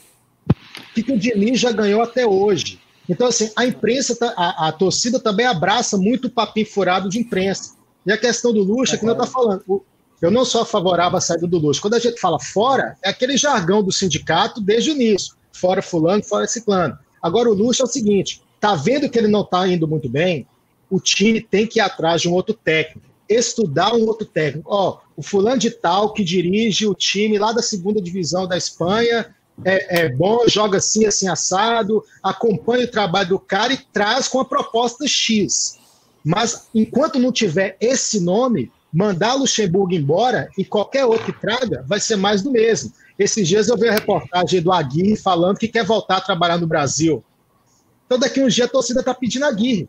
O que, que o Diniz já ganhou até hoje? Então, assim, a imprensa, tá, a, a, torcida também abraça muito o papinho furado de imprensa. E a questão do Luxa, é que não está falando, eu não sou favorável à saída do Luxa. Quando a gente fala fora, é aquele jargão do sindicato desde o início. Fora fulano, fora ciclano. Agora o Luxa é o seguinte, tá vendo que ele não está indo muito bem? O time tem que ir atrás de um outro técnico. Estudar um outro técnico. Ó, o fulano de tal que dirige o time lá da segunda divisão da Espanha é, é, bom, joga assim, assim, assado, acompanha o trabalho do cara e traz com a proposta X. Mas enquanto não tiver esse nome, mandar Luxemburgo embora e qualquer outro que traga vai ser mais do mesmo. Esses dias eu vi a reportagem do Aguirre falando que quer voltar a trabalhar no Brasil. Então daqui uns dias a torcida está pedindo Aguirre.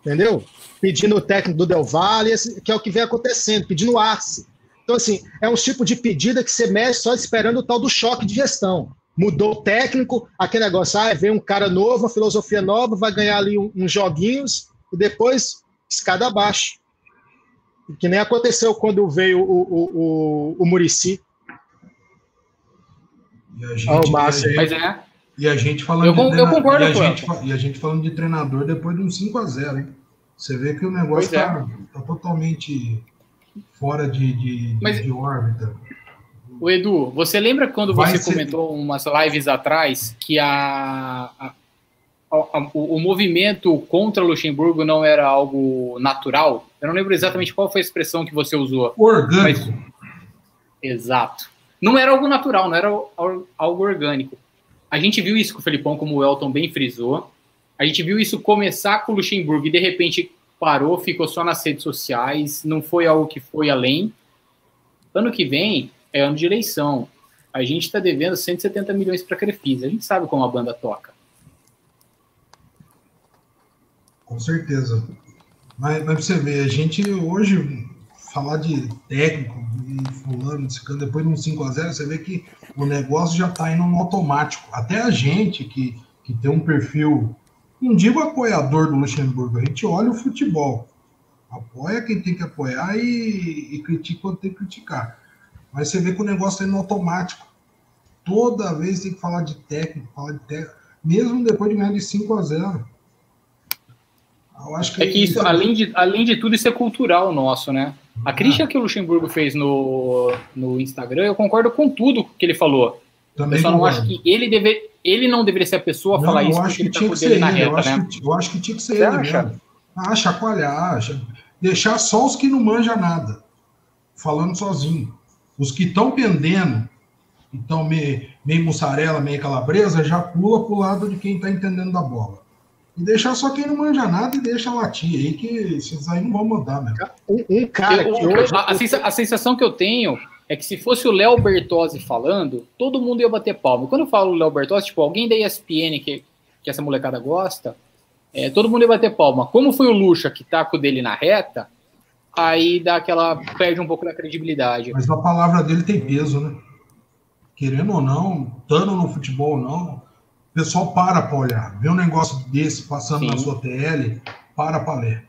Entendeu? Pedindo o técnico do Del Valle, que é o que vem acontecendo, pedindo Arce. Então, assim, é um tipo de pedida que você mexe só esperando o tal do choque de gestão. Mudou o técnico, aquele negócio, ah, vem um cara novo, uma filosofia nova, vai ganhar ali uns joguinhos e depois escada abaixo. Que nem aconteceu quando veio o, o, o, o Murici. E a gente, oh, Márcio, e a gente, é. e a gente falando eu, de eu concordo e a, gente, e a gente falando de treinador depois de um 5 a 0 hein? Você vê que o negócio está é. tá totalmente fora de, de, Mas, de órbita. O Edu, você lembra quando Vai você ser... comentou umas lives atrás que a, a, a, o, o, movimento contra Luxemburgo não era algo natural? Eu não lembro exatamente qual foi a expressão que você usou. Orgânico. Mas... Exato. Não era algo natural, não era algo orgânico. A gente viu isso com o Felipão, como o Elton bem frisou. A gente viu isso começar com o Luxemburgo e de repente parou, ficou só nas redes sociais, não foi algo que foi além. Ano que vem é ano de eleição. A gente está devendo 170 milhões para a Crefisa. A gente sabe como a banda toca. Com certeza. Mas, mas você vê, a gente hoje falar de técnico, de fulano, ciclano, depois de um 5 a 0 você vê que o negócio já está indo no automático. Até a gente que, que tem um perfil não digo apoiador do Luxemburgo, a gente olha o futebol. Apoia quem tem que apoiar e, e critica quando tem que criticar. Mas você vê que o negócio está indo automático. Toda vez tem que falar de técnico, falar de técnico, mesmo depois de ganhar de 5 a 0. Eu acho que é que isso, é... além, de, além de tudo, isso é cultural nosso, né? A ah. crítica que o Luxemburgo fez no, no Instagram, eu concordo com tudo que ele falou. Também eu só não acho que ele deve, ele não deveria ser a pessoa a não, falar isso acho que ele tá tinha que ser ele, reta, eu, acho né? que, eu acho que tinha que ser Você ele acha? mesmo. Ah, chacoalhar, deixar só os que não manjam nada, falando sozinho. Os que estão pendendo, então meio, meio mussarela, meio calabresa, já pula pro lado de quem está entendendo da bola. E deixar só quem não manja nada e deixa latir aí, que esses aí não vão mudar mesmo. Um, um cara eu, que hoje... a, a sensação que eu tenho é que se fosse o Léo Bertozzi falando, todo mundo ia bater palma. Quando eu falo Léo Bertozzi, tipo, alguém da ESPN que, que essa molecada gosta, é, todo mundo ia bater palma. Como foi o Lucha que tá com o dele na reta, aí dá aquela. perde um pouco da credibilidade. Mas a palavra dele tem peso, né? Querendo ou não, estando no futebol ou não, o pessoal para para olhar. Vê um negócio desse passando Sim. na sua TL, para para ler.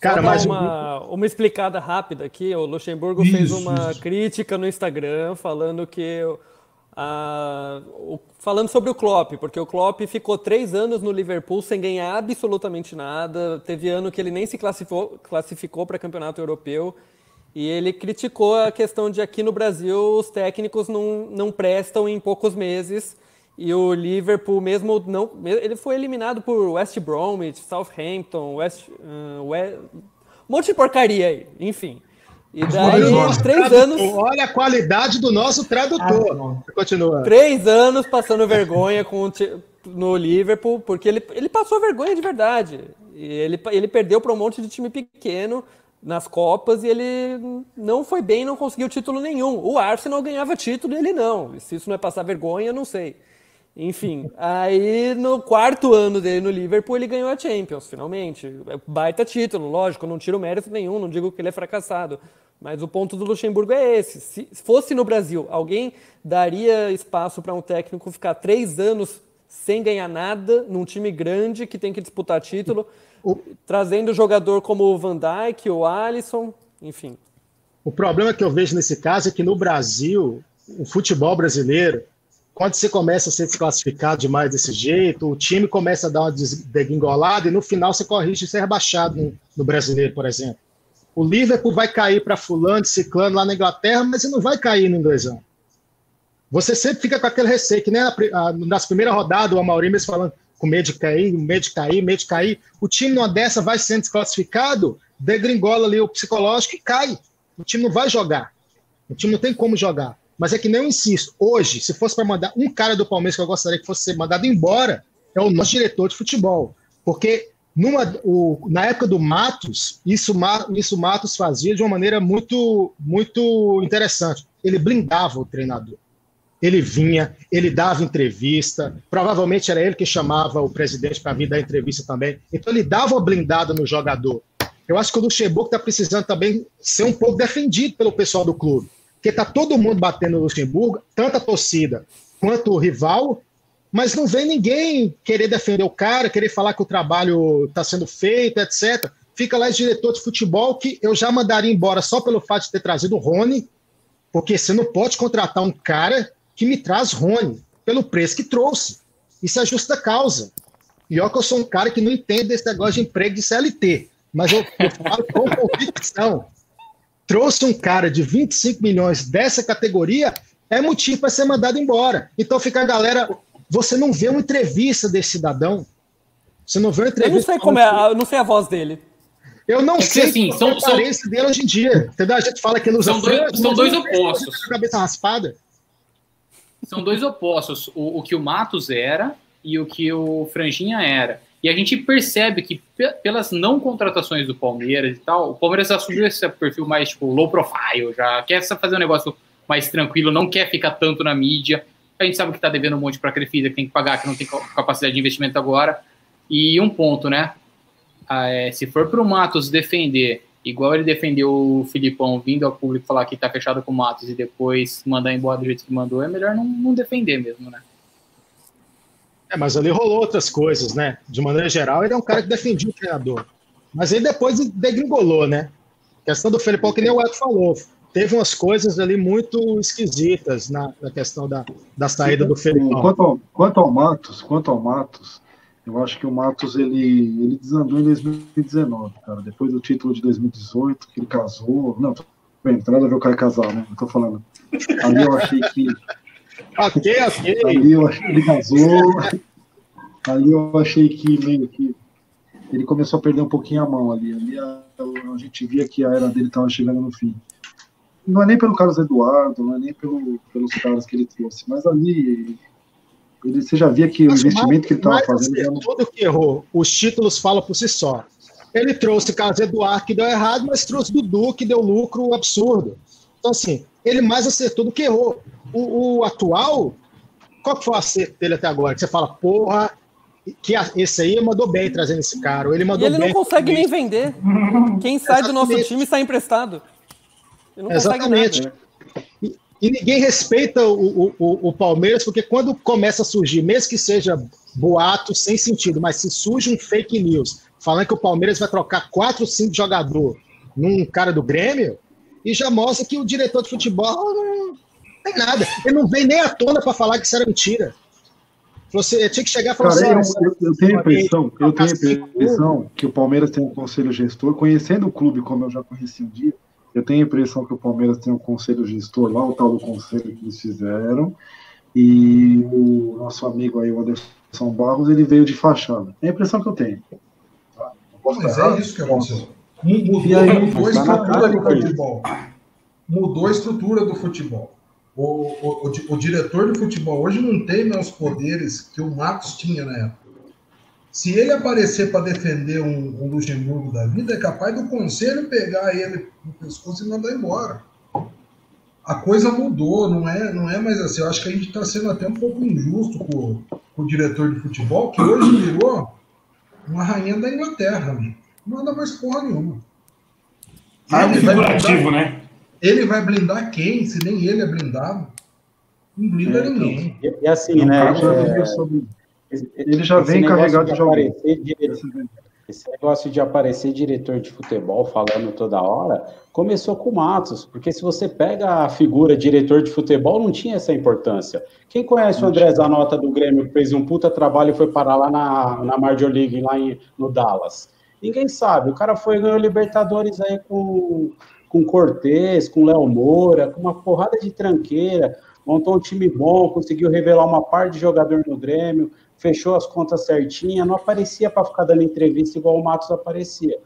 Cara, mas uma, uma explicada rápida aqui. O Luxemburgo isso, fez uma isso. crítica no Instagram falando que falando sobre o Klopp, porque o Klopp ficou três anos no Liverpool sem ganhar absolutamente nada. Teve ano que ele nem se classificou, classificou para campeonato europeu. E ele criticou a questão de aqui no Brasil os técnicos não, não prestam em poucos meses E o Liverpool, mesmo não. Ele foi eliminado por West Bromwich, Southampton, West. Uh, West um monte de porcaria aí, enfim. E daí, três tradutor, anos. Olha a qualidade do nosso tradutor. Ah, Continua. Três anos passando vergonha com, no Liverpool, porque ele, ele passou vergonha de verdade. E ele, ele perdeu para um monte de time pequeno nas Copas e ele não foi bem, não conseguiu título nenhum. O Arsenal ganhava título e ele não. Se isso não é passar vergonha, eu não sei. Enfim, aí no quarto ano dele no Liverpool ele ganhou a Champions, finalmente. É baita título, lógico, não tiro mérito nenhum, não digo que ele é fracassado. Mas o ponto do Luxemburgo é esse. Se fosse no Brasil, alguém daria espaço para um técnico ficar três anos sem ganhar nada num time grande que tem que disputar título, o... trazendo jogador como o Van Dijk, o Alisson, enfim. O problema que eu vejo nesse caso é que no Brasil, o futebol brasileiro, quando você começa a ser desclassificado demais desse jeito, o time começa a dar uma degringolada e no final você corrige e ser rebaixado no, no brasileiro, por exemplo. O Liverpool vai cair para fulano, ciclano lá na Inglaterra, mas ele não vai cair no inglesão. Você sempre fica com aquele receio, que nem nas primeiras rodadas, o Amaury mesmo falando com medo de cair, medo de cair, medo de cair. O time numa dessa vai sendo desclassificado, degringola ali o psicológico e cai. O time não vai jogar. O time não tem como jogar. Mas é que nem eu insisto, hoje, se fosse para mandar um cara do Palmeiras que eu gostaria que fosse mandado embora, é o nosso diretor de futebol. Porque numa, o, na época do Matos, isso, isso Matos fazia de uma maneira muito, muito interessante. Ele blindava o treinador. Ele vinha, ele dava entrevista, provavelmente era ele que chamava o presidente para vir dar entrevista também. Então ele dava uma blindada no jogador. Eu acho que o Luxemburgo está precisando também ser um pouco defendido pelo pessoal do clube. Porque está todo mundo batendo no Luxemburgo, tanto a torcida quanto o rival, mas não vem ninguém querer defender o cara, querer falar que o trabalho está sendo feito, etc. Fica lá esse diretor de futebol que eu já mandaria embora só pelo fato de ter trazido o Rony, porque você não pode contratar um cara que me traz Rony pelo preço que trouxe. Isso é justa causa. E ó que eu sou um cara que não entende desse negócio de emprego de CLT, mas eu, eu falo com convicção. Trouxe um cara de 25 milhões dessa categoria, é motivo para ser mandado embora. Então fica a galera você não vê uma entrevista desse cidadão. Você não vê uma entrevista. Eu não sei como é, eu não sei a voz dele. Eu não é sei assim, são, a aparência são... dele hoje em dia. Entendeu? A gente fala que ele usa são dois, são dois opostos. Cabeça raspada. São dois opostos. O, o que o Matos era e o que o Franjinha era. E a gente percebe que pelas não contratações do Palmeiras e tal, o Palmeiras assumiu esse perfil mais tipo low profile, já quer fazer um negócio mais tranquilo, não quer ficar tanto na mídia a gente sabe que está devendo um monte para a Crefisa, que tem que pagar, que não tem capacidade de investimento agora. E um ponto, né? Ah, é, se for para o Matos defender, igual ele defendeu o Filipão vindo ao público falar que está fechado com o Matos e depois mandar embora do jeito que mandou, é melhor não, não defender mesmo, né? É, mas ali rolou outras coisas, né? De maneira geral, ele é um cara que defendia o treinador. Mas ele depois degringolou, né? A questão do Felipão, que nem o Eto falou, teve umas coisas ali muito esquisitas na, na questão da, da saída do Felipão. Quanto ao, quanto ao Matos, quanto ao Matos, eu acho que o Matos ele, ele desandou em 2019, cara. Depois do título de 2018, que ele casou. Não, bem, não tem nada a ver o cara casar, né? Eu tô falando. Ali eu achei que. Ok, ok. Ali eu achei que ele casou. Ali eu achei que meio que ele começou a perder um pouquinho a mão ali. Ali a, a gente via que a era dele estava chegando no fim não é nem pelo Carlos Eduardo, não é nem pelo, pelos caras que ele trouxe, mas ali ele, você já via que mas, o investimento que ele estava fazendo. Assim, não... Tudo que errou, os títulos falam por si só. Ele trouxe Carlos Eduardo que deu errado, mas trouxe Dudu que deu lucro absurdo. Então, assim, ele mais acertou do que errou. O, o atual, qual que foi o acerto dele até agora? Que você fala, porra, que esse aí mandou bem trazendo esse cara. Ele mandou e ele bem, não consegue nem vender. (laughs) Quem sai do nosso time sai emprestado. Exatamente. Né? e, e, ninguém respeita o, o, o, Palmeiras, porque quando começa a surgir, mesmo que seja boato sem sentido, mas se surge um fake news falando que o Palmeiras vai trocar quatro, cinco jogadores num cara do Grêmio, e já mostra que o diretor de futebol não tem nada. Ele não vem nem à tona para falar que isso era mentira. Você tinha que chegar e falar Cara, assim, eu, eu, eu, tenho a impressão, eu tenho a impressão que o Palmeiras tem um conselho gestor, conhecendo o clube como eu já conheci um dia, eu tenho a impressão que o Palmeiras tem um conselho gestor lá, o tal do conselho que eles fizeram, E o nosso amigo aí, o Anderson Barros, ele veio de fachada. É a impressão que eu tenho. Tá? Mas é isso que aconteceu. Mudou, E aí, mudou a tá estrutura do foi futebol. Mudou a estrutura do futebol. O, o, o, o diretor de futebol hoje não tem mais os poderes que o Matos tinha na época. Se ele aparecer para defender um, um Luxemburgo da vida, é capaz do conselho pegar ele no pescoço e mandar embora. A coisa mudou, não é, não é mais assim. Eu acho que a gente está sendo até um pouco injusto com, com o diretor de futebol, que hoje virou uma rainha da Inglaterra. meu. Não manda mais porra nenhuma. Ele vai figurativo, né? Ele vai blindar quem? Se nem ele é blindado. Não blinda É, ninguém. E, e assim, Não, né? já é, viu sobre- esse- Ele já vem carregado de alguém. Esse negócio de aparecer diretor de futebol falando toda hora começou com o Matos, porque se você pega a figura diretor de futebol, não tinha essa importância. Quem conhece o André Zanota do Grêmio, que fez um puta trabalho e foi parar lá na, na Major League, lá em, no Dallas? Ninguém sabe. O cara foi e ganhou Libertadores aí com, com Cortez, com Léo Moura, com uma porrada de tranqueira, montou um time bom, conseguiu revelar uma par de jogador no Grêmio, fechou as contas certinha, não aparecia para ficar dando entrevista igual o Matos aparecia.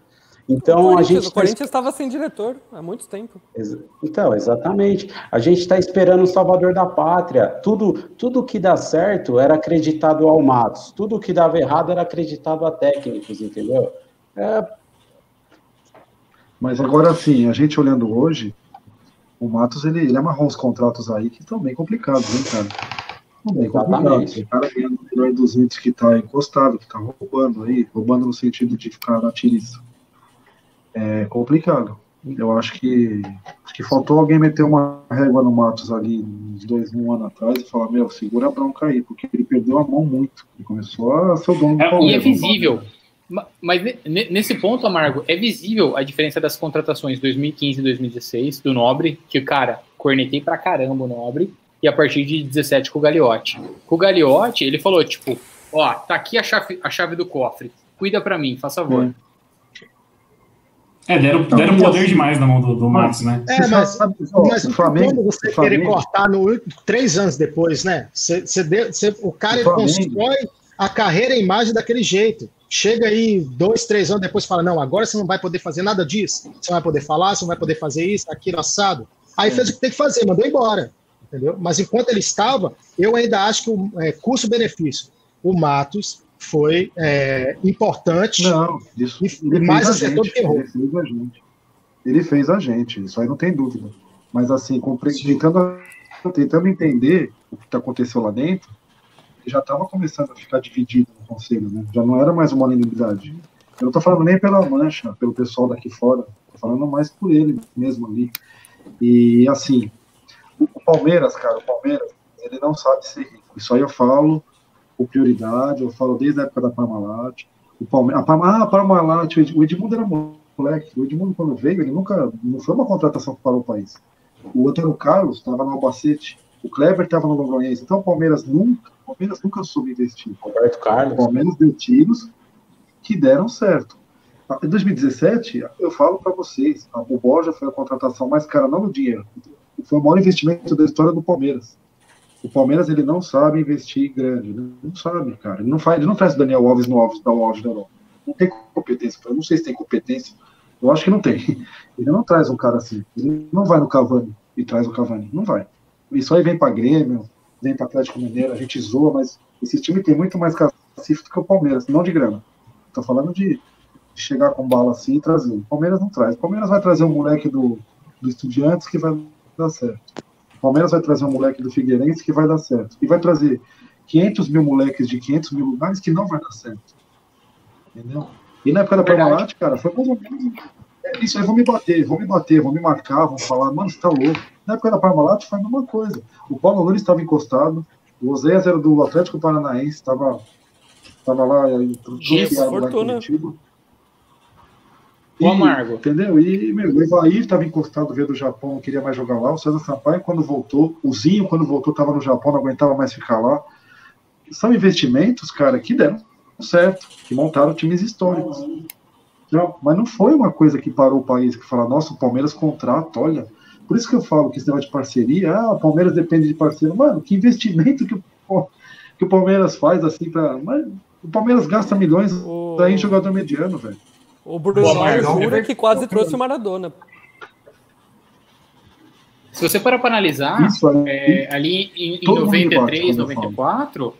Então a gente o tá Corinthians estava sem diretor há muito tempo. Então, exatamente. A gente está esperando o salvador da pátria. Tudo, tudo que dá certo era acreditado ao Matos. Tudo que dava errado era acreditado a técnicos, entendeu? É, Mas agora sim, a gente olhando hoje, o Matos ele, ele amarrou uns contratos aí que estão bem complicados, hein, cara? Estão bem complicados. O cara ganhando o melhor dos índios que tá encostado, que tá roubando aí, roubando no sentido de ficar na tiriça. É complicado. Eu acho que acho que faltou alguém meter uma régua no Matos ali uns dois, um ano atrás e falar, meu, segura a bronca aí, porque ele perdeu a mão muito. Ele começou a ser o dono do É, e é visível. Ma- Mas ne- ne- nesse ponto, Amargo, é visível a diferença das contratações 2015 e 2016 do Nobre, que, cara, cornetei pra caramba o Nobre, e a partir de 17 com o Gagliotti. Com o Gagliotti, ele falou, tipo, ó, tá aqui a chave, a chave do cofre, cuida pra mim, faz favor. É, deram, Não, deram então, poder demais na mão do, do Matos, né? É, mas, mas Flamengo- você Flamengo- querer cortar no, três anos depois, né? Você, você deu- você- o cara O ele constrói a carreira e a imagem daquele jeito. Chega aí dois, três anos depois e fala: Não, agora você não vai poder fazer nada disso. Você não vai poder falar, você não vai poder fazer isso, aquilo, assado. Aí fez o que tem que fazer, mandou embora. Entendeu? Mas enquanto ele estava, eu ainda acho que o é, custo-benefício, o Matos foi é, importante. Não, isso E- ele mais fez a acertou gente. do que errou. Ele fez a gente. Ele fez a gente, isso aí não tem dúvida. Mas assim, compre- tentando, tentando entender o que aconteceu lá dentro, já estava começando a ficar dividido no conselho, né? Já não era mais uma unanimidade. Eu não estou falando nem pela mancha, pelo pessoal daqui fora, tô falando mais por ele mesmo ali. E assim, o Palmeiras, cara, o Palmeiras, ele não sabe ser rico. Isso aí eu falo por prioridade, eu falo desde a época da Parmalat. O Palmeiras, ah, a Parmalat, Ed- o Edmundo era moleque. O Edmundo, quando veio, ele nunca. Não foi uma contratação que parou o país. O Antônio Carlos estava no Albacete. O Kleber estava no Londonense. Então o Palmeiras nunca, o Palmeiras nunca soube investir. Roberto O Carlos. Palmeiras deu tiros que deram certo. Em 2017, eu falo para vocês, a- o Borja foi a contratação mais cara, não no dinheiro, foi o maior investimento da história do Palmeiras. O Palmeiras ele não sabe investir grande, né? não sabe, cara. Ele não faz, ele não traz o Daniel Alves no Alves, da Alves da Europa. Não tem competência. Eu não sei se tem competência. Eu acho que não tem. Ele não traz um cara assim. Ele não vai no Cavani e traz o Cavani. Não vai. Isso aí vem para Grêmio, vem para Atlético Mineiro, a gente zoa, mas esse time tem muito mais cacife do que o Palmeiras, não de grana. Tô falando de chegar com bala assim e trazer. O Palmeiras não traz. O Palmeiras vai trazer um moleque do, do Estudiantes que vai dar certo. O Palmeiras vai trazer um moleque do Figueirense que vai dar certo. E vai trazer 500 mil moleques de 500 mil lugares que não vai dar certo. Entendeu? E na época da. Parmalat, cara, foi mais ou menos. É isso aí, vão me bater, vão me bater, vão me marcar, vão falar, mano, você tá louco. Na época da Parmalat foi a mesma coisa. O Paulo Nunes estava encostado, o Oséias era do Atlético Paranaense, estava tava lá, em fortuna. Curitiba. O Amargo. Entendeu? E, meu, o Evair estava encostado, veio do Japão, não queria mais jogar lá. O César Sampaio, quando voltou, o Zinho, quando voltou, estava no Japão, não aguentava mais ficar lá. São investimentos, cara, que deram certo, que montaram times históricos. Mas não foi uma coisa que parou o país, que fala, nossa, o Palmeiras contrata, olha, Por isso que eu falo que esse negócio de parceria, ah, o Palmeiras depende de parceiro. Mano, que investimento que o, que o Palmeiras faz assim para. O Palmeiras gasta milhões o... aí em jogador mediano, velho. O Bruno jura que quase trouxe o Maradona. Se você parar para analisar, é, ali em, em 93, 94,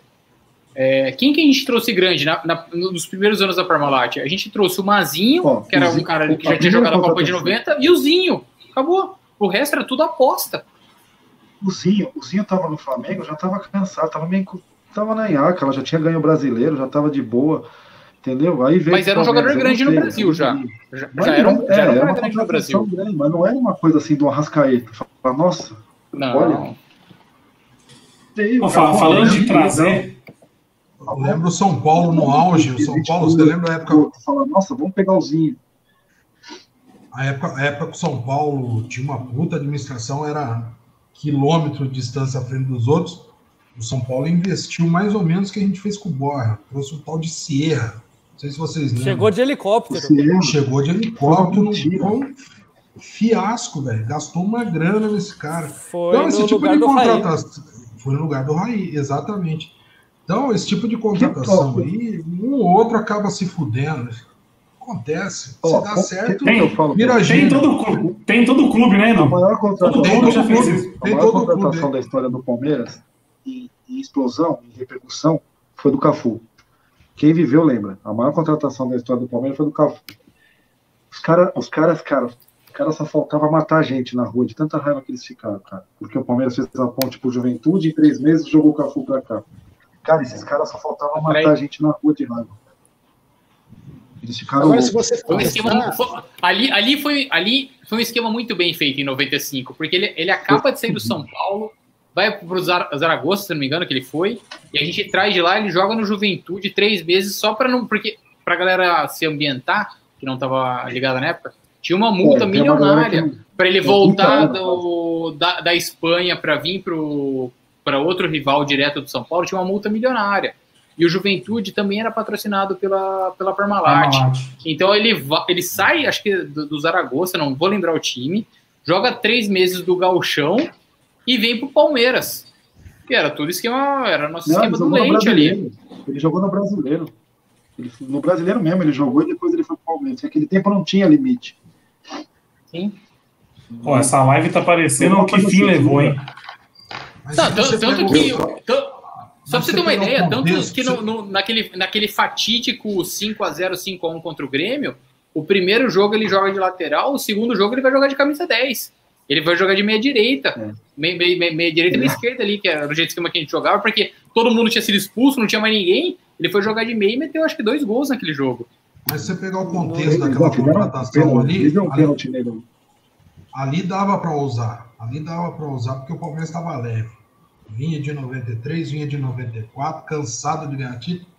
é, quem que a gente trouxe grande na, na, nos primeiros anos da Parmalat? A gente trouxe o Mazinho, oh, que era um cara que já tinha jogado a Copa de 90, e o Zinho. Acabou. O resto era tudo aposta. O Zinho, o Zinho tava no Flamengo, já tava cansado, tava meio. Tava na Iaca, ela já tinha ganho o brasileiro, já tava de boa. Entendeu? Aí mas era um jogador grande no Brasil já. Já, já era, um, já era um cara grande no Brasil. Grande, mas não era uma coisa assim do Arrascaeta. Fala, nossa, não. olha. Veio, falando de trazer. Eu lembro o São Paulo no auge. O São Paulo, você lembra a época. Fala, nossa, vamos pegar o Zinho. A época, a época que o São Paulo tinha uma puta administração, era quilômetro de distância à frente dos outros. O São Paulo investiu mais ou menos o que a gente fez com o Borra. Trouxe o tal de Sierra. Não sei se vocês lembram. Chegou de helicóptero. Chegou de helicóptero. Foi um fiasco, velho. Gastou uma grana nesse cara. Foi então, esse tipo de contratação. Foi no lugar do Raí, exatamente. Então, esse tipo de contratação aí, um ou outro acaba se fudendo. Acontece. Oh, se dá certo, tem, vira tem todo, clube, tem todo clube, né, não? A maior contratação, já fez isso. A maior contratação da história do Palmeiras, em, em explosão, em repercussão, foi do Cafu. Quem viveu lembra. A maior contratação da história do Palmeiras foi do Cafu. Os, cara, os caras, cara, os caras só faltava matar a gente na rua, de tanta raiva que eles ficaram, cara. Porque o Palmeiras fez a ponte por juventude e em três meses jogou o Cafu pra cá. Cara, esses caras só faltava matar a gente na rua de raiva. Eles ficaram. Agora, se você for um esquema, foi, ali, ali, foi, ali foi um esquema muito bem feito em 95, porque ele, ele acaba de sair do São Paulo vai para o Zaragoza, se não me engano, que ele foi, e a gente traz de lá, ele joga no Juventude três meses só para não. Porque para a galera se ambientar, que não estava ligada na época, tinha uma multa é, milionária para ele voltar do, da, da Espanha para vir para outro rival direto do São Paulo, tinha uma multa milionária. E o Juventude também era patrocinado pela, pela Parmalat. Então ele, ele sai, acho que do, do Zaragoza, não vou lembrar o time, joga três meses do Galchão e vem pro Palmeiras. Que era tudo esquema, era nosso Não, esquema do leite ali. Ele jogou no brasileiro. Ele, no brasileiro mesmo, ele jogou e depois ele foi pro Palmeiras. Aquele tempo não tinha limite. Sim. Pô, essa live tá parecendo o que fim levou, hein? Não, tanto, tanto que. só pra você ter uma ideia, tanto que no, no, naquele, naquele fatídico 5x0, 5x1 contra o Grêmio, o primeiro jogo ele joga de lateral, o segundo jogo ele vai jogar de camisa 10. Ele vai jogar de meia direita. É. Meia, meia, meia, direita e meia esquerda ali, que era o jeito esquema que a gente jogava, porque todo mundo tinha sido expulso, não tinha mais ninguém. Ele foi jogar de meia e meteu acho que dois gols naquele jogo. Mas se você pegar o contexto daquela contratação ali, ali, ali dava para usar. Ali dava para usar porque o Palmeiras estava leve. Vinha de 93, vinha de 94, cansado de ganhar título,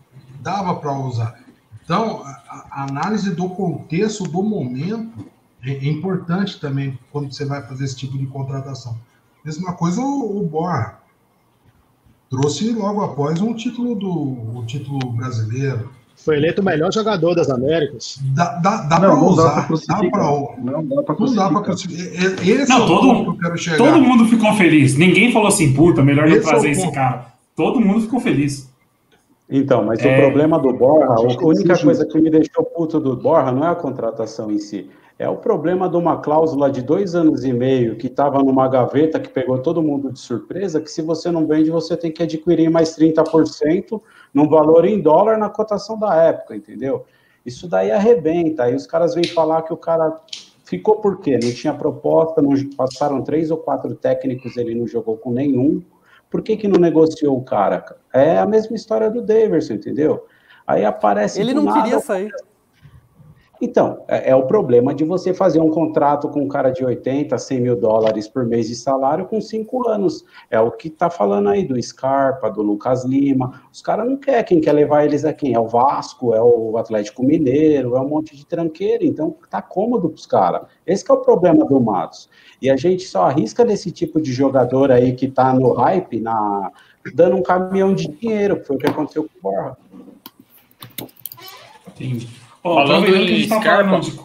dava para usar. Então, a, análise do contexto do momento é, é importante também quando você vai fazer esse tipo de contratação. Mesma coisa o, o Borra. Trouxe logo após um título do o título brasileiro. Foi eleito o melhor jogador das Américas. Dá, dá, dá para usar. Dá pra, não dá para Não dá para Esse não, é todo, que eu quero chegar. Todo mundo ficou feliz. Ninguém falou assim, puta, melhor não é trazer é esse cara. Todo mundo ficou feliz. Então, mas é... o problema do Borra, a única coisa que me deixou puto do Borra não é a contratação em si. É o problema de uma cláusula de dois anos e meio que estava numa gaveta que pegou todo mundo de surpresa, que se você não vende, você tem que adquirir mais 30% num valor em dólar na cotação da época, entendeu? Isso daí arrebenta. Aí os caras vêm falar que o cara ficou por quê? Não tinha proposta, não passaram três ou quatro técnicos, ele não jogou com nenhum. Por que, que não negociou o cara? É a mesma história do Daverson, entendeu? Aí aparece. Ele não nada, queria sair. Então, é, é, o problema de você fazer um contrato com um cara de 80, 100 mil dólares por mês de salário com cinco anos. É o que tá falando aí do Scarpa, do Lucas Lima. Os caras não querem, quem quer levar eles aqui é o Vasco, é o Atlético Mineiro, é um monte de tranqueira. Então, tá cômodo pros caras. Esse é o problema do Matos. E a gente só arrisca desse tipo de jogador aí que tá no hype, na, dando um caminhão de dinheiro, que foi o que aconteceu com o Borja. Entendi. Oh, Falando em tá Scarpa... De...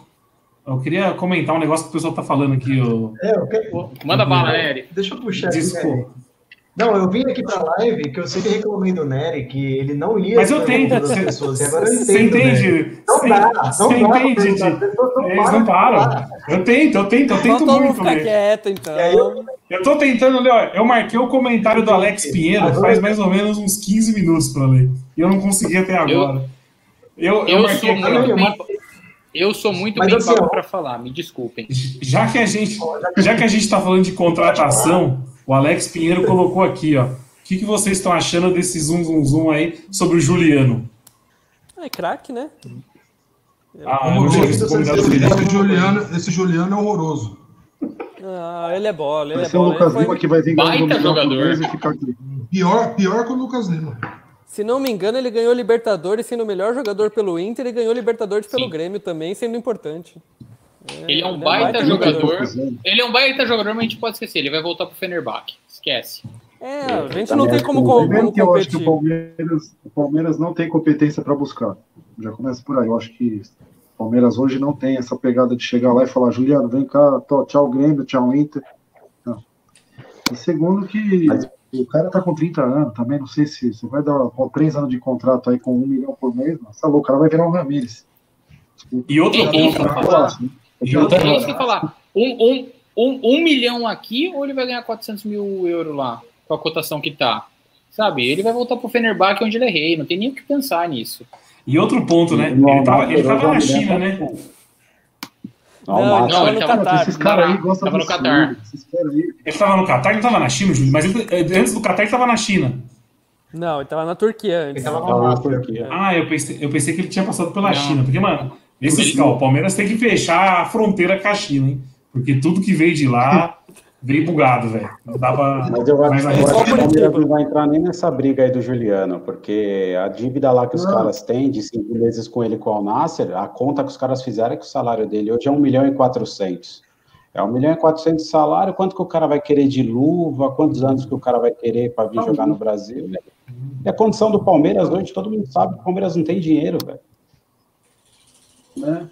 Eu queria comentar um negócio que o pessoal tá falando aqui. Eu... É, eu quero... Manda bala, Nery. Deixa eu puxar aqui, Desculpa. Nery. Não, eu vim aqui pra live que eu sempre reclamei do Nery que ele não lia Mas eu as tento. das Você pessoas. E agora eu você entendo, Nery. entende? Não Você- dá, não você entende? Eles não param. Eu tento, eu tento, eu tento muito. ficar quieto, então. Eu- tô tentando ler, ó, eu marquei o comentário do Alex Pinheiro faz mais ou menos uns 15 minutos pra ler. E eu não consegui até agora. Eu, eu, Eu marquei sou muito bem, eu sou muito Mas bem assim, pago ó. pra falar, me desculpem. Já que a gente, já que a gente tá falando de contratação, o Alex Pinheiro colocou aqui, ó. O que, que vocês estão achando desse zoom zoom zoom aí sobre o Juliano? É craque, né? Ah, eu eu esse Juliano, esse Juliano é horroroso. Ah, ele é bola, ele Vai é ser o bola. Lucas Ele foi- Lima que vai vir Baita jogador. mês e ficar aqui. Pior, pior que o Lucas Lima. Se não me engano, ele ganhou Libertadores sendo o melhor jogador pelo Inter e ganhou Libertadores pelo Sim. Grêmio também, sendo importante. Ele é um é baita baita jogador. Ele é um baita jogador, mas a gente pode esquecer. Ele vai voltar pro Fenerbahçe. Esquece. É, a gente não tem como, como que eu acho que o competir. Palmeiras, o Palmeiras não tem competência para buscar. Já começa por aí. Eu acho que o Palmeiras hoje não tem essa pegada de chegar lá e falar, Juliano, vem cá, tó, tchau Grêmio, tchau Inter. Não. E segundo que o cara tá com 30 anos também, não sei se você vai dar com três anos de contrato aí com um milhão por mês, mas tá louco, o cara vai virar um Ramires. E outro É ponto, isso, né? falar. E Eu outro tenho isso que falar. Um, um, um, um milhão aqui ou ele vai ganhar 400 mil euros lá, com a cotação que tá? Sabe? Ele vai voltar pro Fenerbahçe onde ele é rei. Não tem nem o que pensar nisso. E outro ponto, né? Ele tava, ele tava na China, né? Não, Não, não, ele tava tava- Catar. Esses caras aí gostam Tava no do Catar. Ele tava no Catar, ele não tava na China, Júlio, mas ele, eh, antes do Catar ele tava na China. Não, ele tava na Turquia Ele antes. tava Tava na na Turquia. Ah, eu pensei, eu pensei que ele tinha passado pela Não. China. Porque, mano, esses, ó, o Palmeiras tem que fechar a fronteira com a China, hein? Porque tudo que veio de lá veio bugado, velho. Não dá pra. Mas eu acho, Mas eu acho que o. Palmeiras não vai entrar nem nessa briga aí do Juliano, porque a dívida lá que os Não. caras têm de cinco meses com ele com o Al Nasser, a conta que os caras fizeram é que o salário dele hoje é 1 milhão e 400. É 1 milhão e 400 de salário, quanto que o cara vai querer de luva, quantos anos que o cara vai querer para vir jogar no Brasil, né? E a condição do Palmeiras hoje, todo mundo sabe que o Palmeiras não tem dinheiro, velho. Né?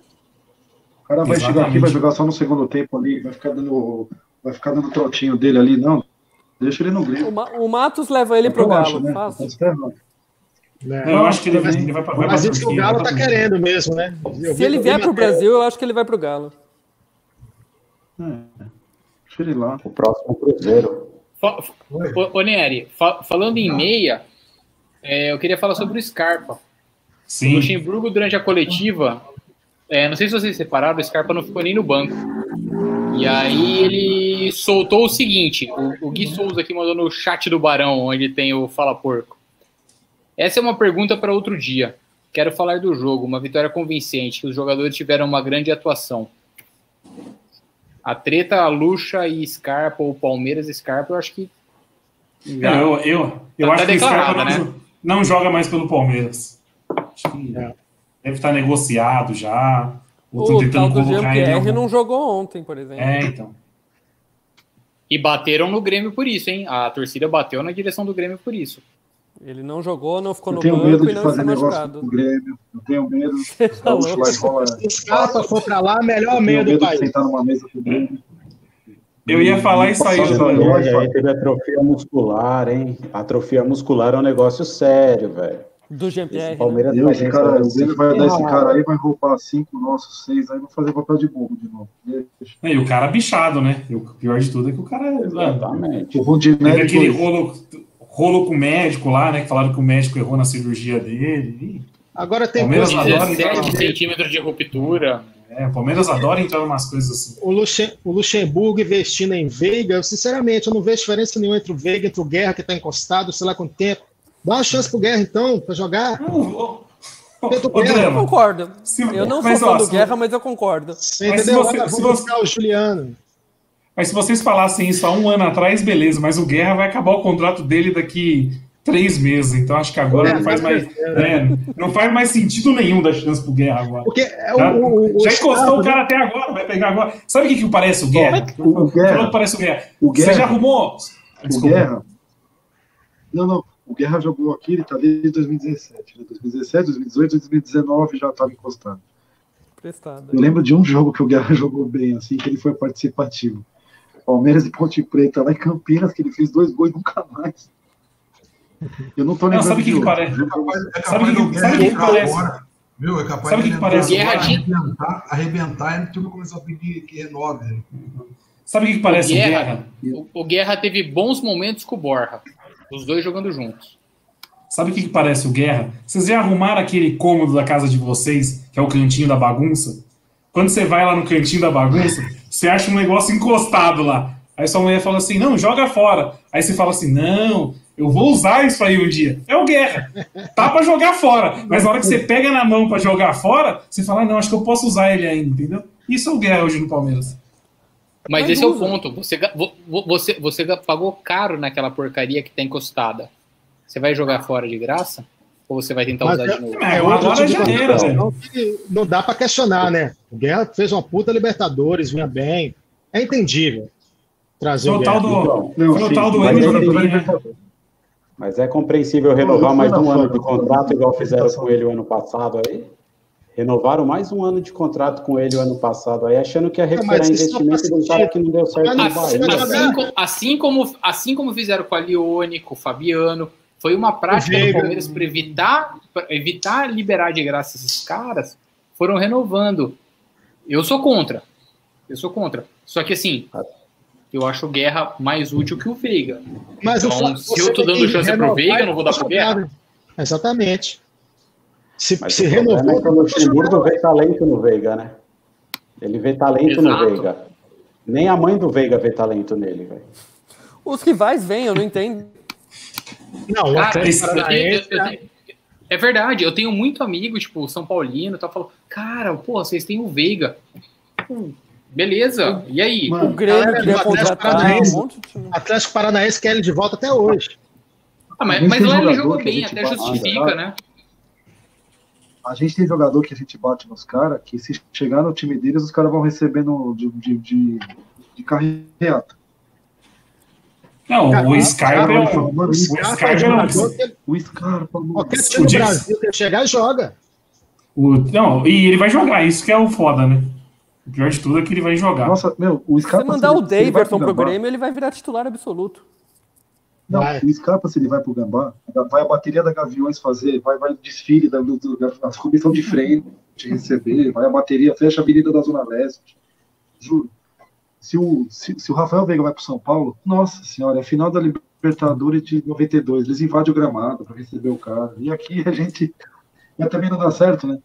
O cara vai chegar Exatamente. aqui, vai jogar só no segundo tempo ali, vai ficar dando, vai ficar dando trotinho dele ali, não. Deixa ele no O, Grêmio. Ma- o Matos leva ele pro Eu acho, Galo. né? Fácil. Tá né? Não, eu acho que ele, vai- ele vai pra vai Mas isso que o Galo tá querendo mesmo, né? Eu Se vi- ele vier pro Brasil, eu acho que ele vai pro Galo. É, deixa ele lá. O próximo Cruzeiro. Ô, Nery, fa- falando em meia, é, eu queria falar sobre o Scarpa. O Sim. Luxemburgo, durante a coletiva, é, não sei se vocês separaram, o Scarpa não ficou nem no banco. E aí ele soltou o seguinte: o, o Gui Souza aqui mandou no chat do Barão, onde tem o Fala Porco. Essa é uma pergunta para outro dia. Quero falar do jogo, uma vitória convincente, que os jogadores tiveram uma grande atuação. A treta Luxa e Scarpa, ou Palmeiras e Scarpa, eu acho que. já- Não, eu, eu, eu Tá acho que o Scarpa né? não joga mais pelo Palmeiras. Acho que É. deve estar negociado já. Ou O tal do Jean-Pierre não jogou ontem, por exemplo. É, então. E bateram no Grêmio por isso, hein? A torcida bateu na direção do Grêmio por isso. Ele não jogou, não ficou Eu no tenho banco medo e de não fazer está negócio machucado. com o Grêmio. Eu tenho medo. (laughs) fala, Se o Scarpa for pra lá, melhor meio do país. sentar numa mesa com o Grêmio. Eu ia falar isso aí, E aí teve atrofia muscular, hein? Atrofia muscular é um negócio sério, velho. Do Esse Jean-Pierre. né? Palmeiras Deus, vai esse cara, o Grêmio vai dar esse cara aí, vai roubar cinco nossos, seis, aí vai fazer papel de bobo de novo. Deixa. E o cara bichado, né? E o pior de tudo é que o cara. mano, Exatamente. O Teve Rondinelli aquele rolo, rolo com o médico lá, né? Que falaram que o médico errou na cirurgia dele. Agora tem Palmeiras coisa- adora 17 entrar. centímetros de ruptura. É, o Palmeiras adora entrar em umas coisas assim. o, Luxem- o Luxemburgo investindo em Veiga, eu, sinceramente, eu não vejo diferença nenhuma entre o Veiga, entre o Guerra, que está encostado, sei lá quanto tempo. Dá uma chance pro Guerra, então, para jogar. Ô, o. Eu concordo. se- Eu não sou fã ó, do se- Guerra, mas eu concordo. Você Mas se você- se você- o Juliano. Mas se vocês falassem isso há um ano atrás, beleza. Mas o Guerra vai acabar o contrato dele daqui três meses. Então acho que agora É, não faz mais. é, não faz mais sentido nenhum dar chance pro Guerra agora. Porque é Já, o, o, o já encostou Scarpa, o cara até agora, vai pegar agora. Sabe o que, que parece o Guerra? O, o Guerra, que parece o Guerra. o Você Guerra, já arrumou. o Desculpa. Guerra. Não, não. O Guerra jogou aqui, ele tá desde 2017. Né? 2017, 2018, 2019 já estava encostado. Prestada. Eu lembro de um jogo que o Guerra (laughs) jogou bem, assim, que ele foi participativo. Palmeiras e Ponte Preta, lá em Campinas, que ele fez dois gols nunca mais. Eu não tô Não, lembrando. sabe o que, que parece? É capaz, é Sabe capaz o que- sabe o que Guerra que entrar parece? agora. Viu? É capaz Sabe o que de que parece? agora, Guerra arrebentar, arrebentar e o time começar a pedir que renove. Sabe o que, que parece o Guerra. Guerra? O, o Guerra teve bons momentos com o Borja. Os dois jogando juntos. Sabe o que, que parece o Guerra? Vocês já arrumaram aquele cômodo da casa de vocês, que é o cantinho da bagunça? Quando você vai lá no cantinho da bagunça, você acha um negócio encostado lá. Aí sua mulher fala assim: não, joga fora. Aí você fala assim: não, eu vou usar isso aí um dia. É o Guerra. Tá pra jogar fora. Mas na hora que você pega na mão pra jogar fora, você fala: ah, não, acho que eu posso usar ele ainda, entendeu? Isso é o Guerra hoje no Palmeiras. Mas, Mas esse é o ponto. Você, você, você pagou caro naquela porcaria que tá encostada. Você vai jogar fora de graça? Ou você vai tentar Mas usar é- de novo? É, agora tipo de já era, contratação velho. que Não dá para questionar, né? O Guerra fez uma puta Libertadores, vinha bem. É entendível trazer o tal do, Não, foi o sim, tal do mas eu né? Mas é compreensível renovar Eu mais um ano de contrato, igual fizeram com ele o ano passado aí. Renovaram mais um ano de contrato com ele o ano passado aí, achando que ia recuperar não investimento um cara que não deu certo no Assim, Bahia. assim co- assim como, assim como fizeram com a Lione, com o Fabiano, foi uma prática do. Palmeiras para evitar, pra evitar liberar de graça esses caras, foram renovando. Eu sou contra. Eu sou contra. Só que assim, eu acho o Guerra mais útil que o Veiga. Mas o Então, se eu tô dando chance pro Veiga, eu não vou dar pro Guerra. Exatamente. Se, Mas se renovou, é que o Luxemburgo vê talento no Veiga, né? Ele vê talento no Exato. Veiga. Nem a mãe do Veiga vê talento nele, velho. Os rivais vêm, eu não entendo. Não, o Cara, Atlético eu tenho- Paranaense. eu tenho- é verdade, eu tenho muito amigo, tipo, São Paulino, tá falando, cara, pô, vocês têm o Veiga. Hum, Beleza, e aí? Mano, O Grêmio do Atlético contratar um Paranaense. monte de. Atlético Paranaense quer ele de volta até hoje. Ah, mas, mas lá ele jogou que bem, até justifica, né? A gente tem jogador que a gente bate nos caras, que se chegar no time deles, os caras vão recebendo de, de, de, de carreata. Não, o Scarpa é um. O Scarpa é um. O Scarpa, qualquer time do. Brasil que chegar joga. O, não, e ele vai jogar, isso que é o foda, né? O pior de tudo é que ele vai jogar. Nossa, meu, o Se Scarpa. você mandar o se Daverson pro Grêmio, ele vai virar titular absoluto. Não, Vai. o Scarpa, se ele vai pro Gambá, vai a bateria da Gaviões fazer, vai, vai o desfile da, do, do- da comissão de freio de receber, vai a bateria, fecha a avenida da Zona Leste. Juro. Se o, se, se o Rafael Veiga vai pro São Paulo, nossa senhora, é a final da Libertadores de 92. Eles invadem o gramado para receber o cara. E aqui a gente. Mas também não dá certo, né?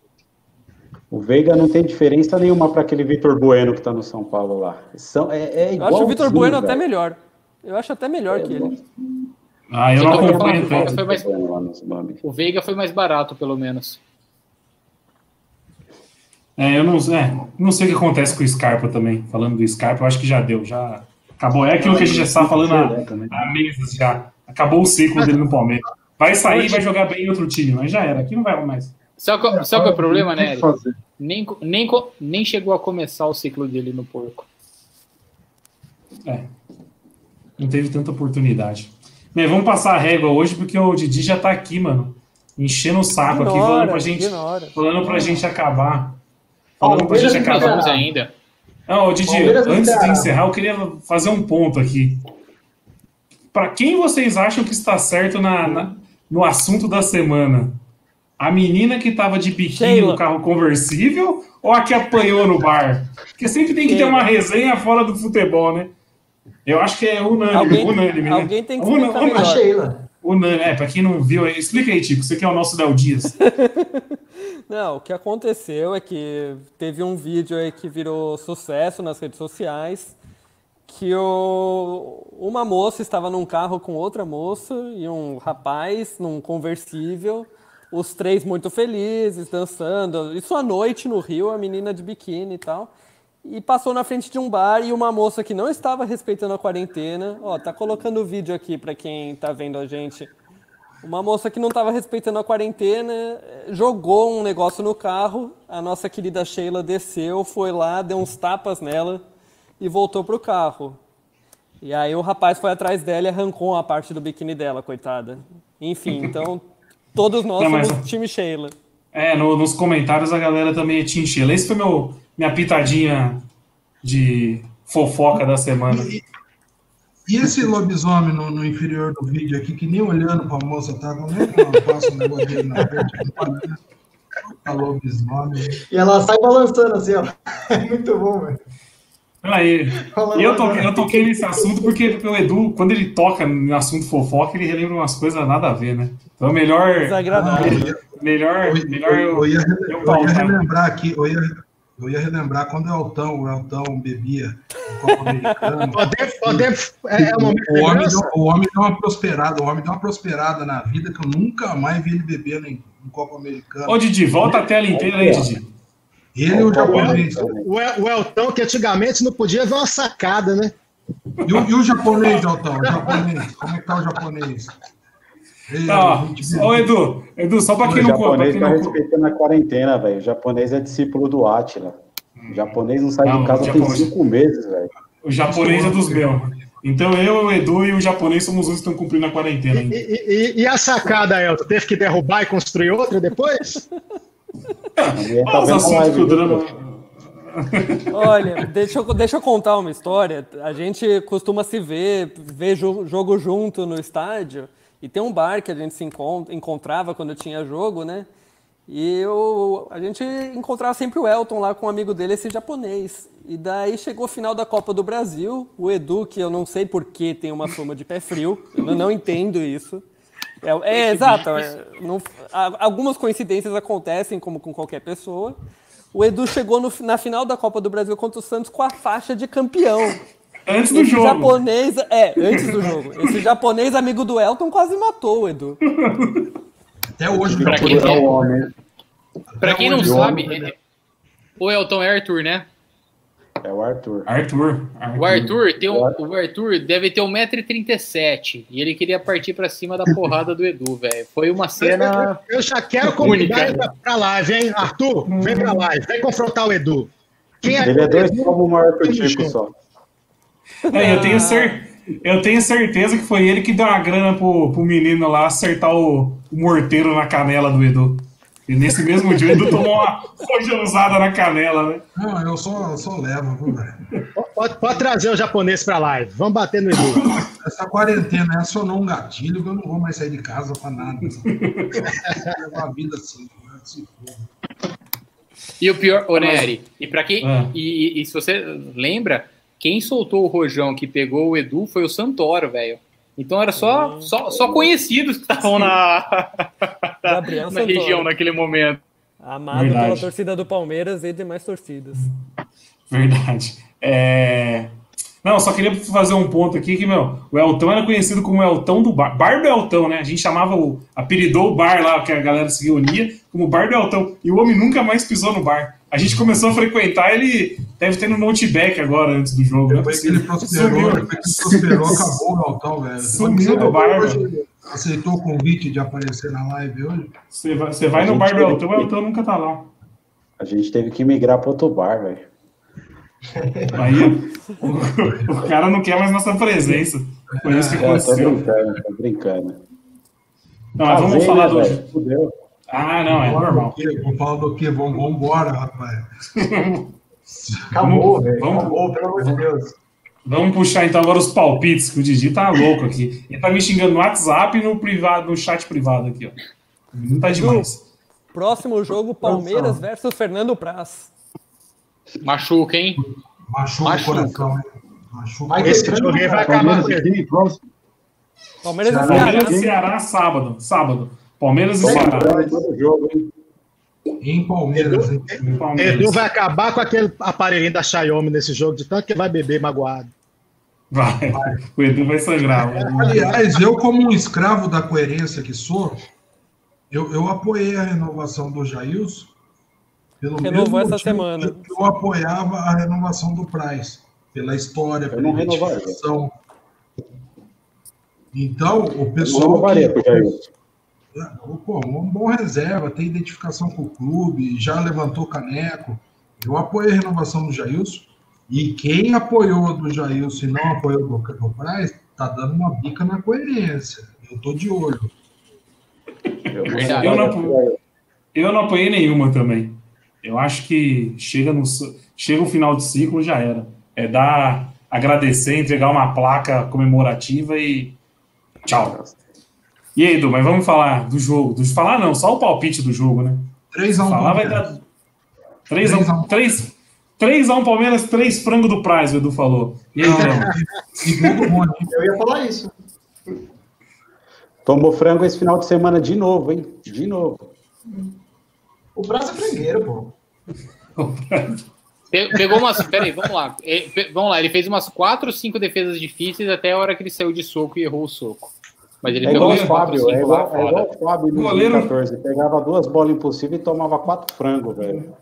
O Veiga não tem diferença nenhuma para aquele Vitor Bueno que tá no São Paulo lá. São, é, é Eu igual acho o Vitor Bueno até melhor. Eu acho até melhor que ele. Ah, eu Só não que acompanho tanto. foi mais-. O Veiga foi mais barato, pelo menos. É, eu não, é, não sei o que acontece com o Scarpa também. Falando do Scarpa, eu acho que já deu, já acabou. É aquilo que a gente já está falando há, há meses já. Acabou o ciclo dele no Palmeiras. Vai sair e vai jogar bem em outro time, mas já era. Aqui não vai mais. Sabe qual, sabe qual é o problema, né? que. Nem, nem, nem chegou a começar o ciclo dele no porco. É. Não teve tanta oportunidade. Bem, vamos passar a régua hoje, porque o Didi já tá aqui, mano. Enchendo o saco aqui, falando pra gente, ignora. falando pra gente acabar. Falando pra gente acabar. ainda. Não, ô, Didi, Palmeiras antes de encerrar, eu queria fazer um ponto aqui. Para quem vocês acham que está certo na, na- no assunto da semana? A menina que estava de biquíni no carro conversível ou a que apanhou no bar? Porque sempre tem que ter Sheila. uma resenha fora do futebol, né? Eu acho que é unânime, Alguém- unânime, né? alguém tem que Una- explicar una- melhor. Sheila. unânime. É, pra quem não viu, aí, explica aí, Tico. Você que é o nosso Léo Dias. (laughs) Não, o que aconteceu é que teve um vídeo aí que virou sucesso nas redes sociais, que o, uma moça estava num carro com outra moça e um rapaz num conversível, os três muito felizes, dançando. Isso à noite no Rio, a menina de biquíni e tal. E passou na frente de um bar e uma moça que não estava respeitando a quarentena, ó, tá colocando o vídeo aqui para quem tá vendo a gente. Uma moça que não estava respeitando a quarentena eh, jogou um negócio no carro. A nossa querida Sheila desceu, foi lá, deu uns tapas nela e voltou pro carro. E aí o rapaz foi atrás dela e arrancou uma parte do biquíni dela, coitada. Enfim, (laughs) então todos nós Não, mas- somos time Sheila. É, no- nos comentários a galera também é tinchela. Esse foi meu, minha pitadinha de fofoca da semana. E esse lobisomem no, no inferior do vídeo aqui, que nem olhando pra moça tá, como é que negócio dele na frente? Tá lobisomem. E ela sai balançando assim, ó. É (laughs) muito bom, velho. Aí, e eu, toquei, eu toquei nesse assunto porque o Edu, quando ele toca no assunto fofoca, ele relembra umas coisas nada a ver, né? Então é melhor. Desagradável. Melhor, melhor Eu, eu, ia, eu eu ia relembrar aqui, eu ia, eu ia relembrar quando o Eltão, o Eltão bebia no Copa Americano. (laughs) É, é um O homem, deu, o homem deu uma prosperada, o homem deu uma prosperada na vida que eu nunca mais vi ele bebendo em, em Copa Americana. Ô, Didi, volta a tela inteira aí, Didi. Ele e o japonês. O, El- o Elton, que antigamente não podia ver uma sacada, né? E o, e o japonês, Eltão? O japonês? Como é que tá o japonês? Tá, ó, Edu, Edu, só pra O quem não, pra japonês quem tá não respeitando a quarentena, velho. O japonês é discípulo do Atila. O japonês não sai Não, de o casa tem japonês- cinco meses, velho. O japonês é dos meus. Então eu, o Edu e o japonês somos os que estão cumprindo a quarentena E, e- e- e a sacada, Elton? Teve que derrubar e construir outra depois? Tá Olha os vendo a assuntos que o drama. Olha, deixa eu, deixa eu contar uma história. A gente costuma se ver, ver jo- jogo junto no estádio. E tem um bar que a gente se encon- encontrava quando tinha jogo, né? E eu, a gente encontrava sempre o Elton lá com um amigo dele, esse japonês. E daí chegou o final da Copa do Brasil, o Edu, que eu não sei por que tem uma fama de pé frio, (laughs) eu não, entendo isso. É, é, exato, é, não- algumas coincidências acontecem, como com qualquer pessoa. O Edu chegou no- na final da Copa do Brasil contra o Santos com a faixa de campeão. Antes do Esse jogo. japonês, é, antes do jogo. Esse japonês amigo do Elton quase matou o Edu. Até hoje, o Pra quem. É o homem. pra quem não hoje, sabe, homem, né? é- o Elton é Arthur, né? É o Arthur. Arthur. O Arthur, tem um, o Arthur deve ter 1,37m e ele queria partir pra cima da porrada do Edu, velho. Foi uma cena. Eu já quero convidar Única. ele pra, pra live, hein? Arthur, vem pra live, vem confrontar o Edu. Quem é Ele é dois como maior que o Chico junto. só. É, eu, tenho cer... eu tenho certeza que foi ele que deu uma grana pro, pro menino lá acertar o, o morteiro na canela do Edu. E nesse mesmo dia o Edu tomou uma rojanzada na canela, né? Não, eu só, eu só levo? Pode, pode trazer o japonês pra live. Vamos bater no Edu. Essa quarentena acionou um gatilho que eu não vou mais sair de casa pra nada. (laughs) Levar a vida assim. né? E o pior, ô Nery, e para quem. Ah. E, e se você lembra, quem soltou o rojão que pegou o Edu foi o Santoro, velho. Então era só, só, só conhecidos que estavam na, (laughs) na região naquele momento. Amado Verdade. pela torcida do Palmeiras e demais torcidas. Verdade. É... Não, só queria fazer um ponto aqui que, meu, o Eltão era conhecido como o Eltão do Bar. Bar do Eltão, né? A gente chamava o. apelidou o bar lá, que a galera se reunia, como Bar do Eltão. E o homem nunca mais pisou no bar. A gente começou a frequentar, ele deve ter no noteback agora, antes do jogo. não é Depois que ele prosperou, depois que prosperou, acabou o Altão, velho. Sumiu do bar, Aceitou o convite de aparecer na live hoje. Você vai, você vai no bar do Eltão, o Eltão nunca tá lá. A gente teve que migrar para outro bar, velho. Aí o, o cara não quer mais nossa presença. Foi isso que É, tô aconteceu. brincando, tô brincando. Não, mas vamos falar né, do. Fudeu. Ah, não, é Vamos normal. Vamos falar do quê? Vamos vamos embora, rapaz. Acabou, velho. vamos- Acabou, pelo amor de Deus. Vamos puxar então agora os palpites, que o Didi tá louco aqui. Ele tá me xingando no WhatsApp e no, privado, no chat privado aqui, ó. Não tá demais. Próximo jogo, Palmeiras versus Fernando Praz. Machuca, hein? Machuca, Machuca. o coração, hein? Machuca. Vai Esse jogo vai acabar Palmeiras. Palmeiras e Ceará. E Ceará, sábado. Sábado. Palmeiras e Ceará. Em Palmeiras, hein? Palmeiras. Edu vai acabar com aquele aparelhinho da Xiaomi nesse jogo, de tanto que vai beber magoado. Vai. O Edu vai sangrar. Aliás, eu, como um escravo da coerência que sou, eu, eu apoiei a renovação do Jailson. Pelo Renovou mesmo essa semana. que Eu apoiava a renovação do Price, pela história, pela identificação. Então, o Eu pessoal. não renovaria pro Jailson. Pô, um bom reserva, tem identificação com o clube, já levantou caneco. Eu apoiei a renovação do Jailson. E quem apoiou do Jailson e não apoiou do, do tá dando uma bica na coerência. Eu tô de olho. Eu não. Eu não apoiei nenhuma também. Eu acho que chega no chega o final de ciclo já era. É dar agradecer, entregar uma placa comemorativa e tchau. E aí, Edu, mas vamos falar do jogo. Do, falar não, só o palpite do jogo, né? 3x1 Falar vai dar 3x1 3, 3x1 Palmeiras, 3 frango do Praz, o Edu falou. E aí, Drama? Eu ia falar isso. Tomou frango esse final de semana de novo, hein? De novo. O Prazo é frangueiro, pô. (laughs) Pe- Pegou umas. Peraí, vamos lá. Vamos lá, ele fez umas 4 ou 5 defesas difíceis até a hora que ele saiu de soco e errou o soco. Mas ele É igual o 4 ou Fábio, é 5 lá igual, é igual o Fábio em Goleiro- 2014. Pegava duas bolas impossíveis e tomava quatro frangos, velho.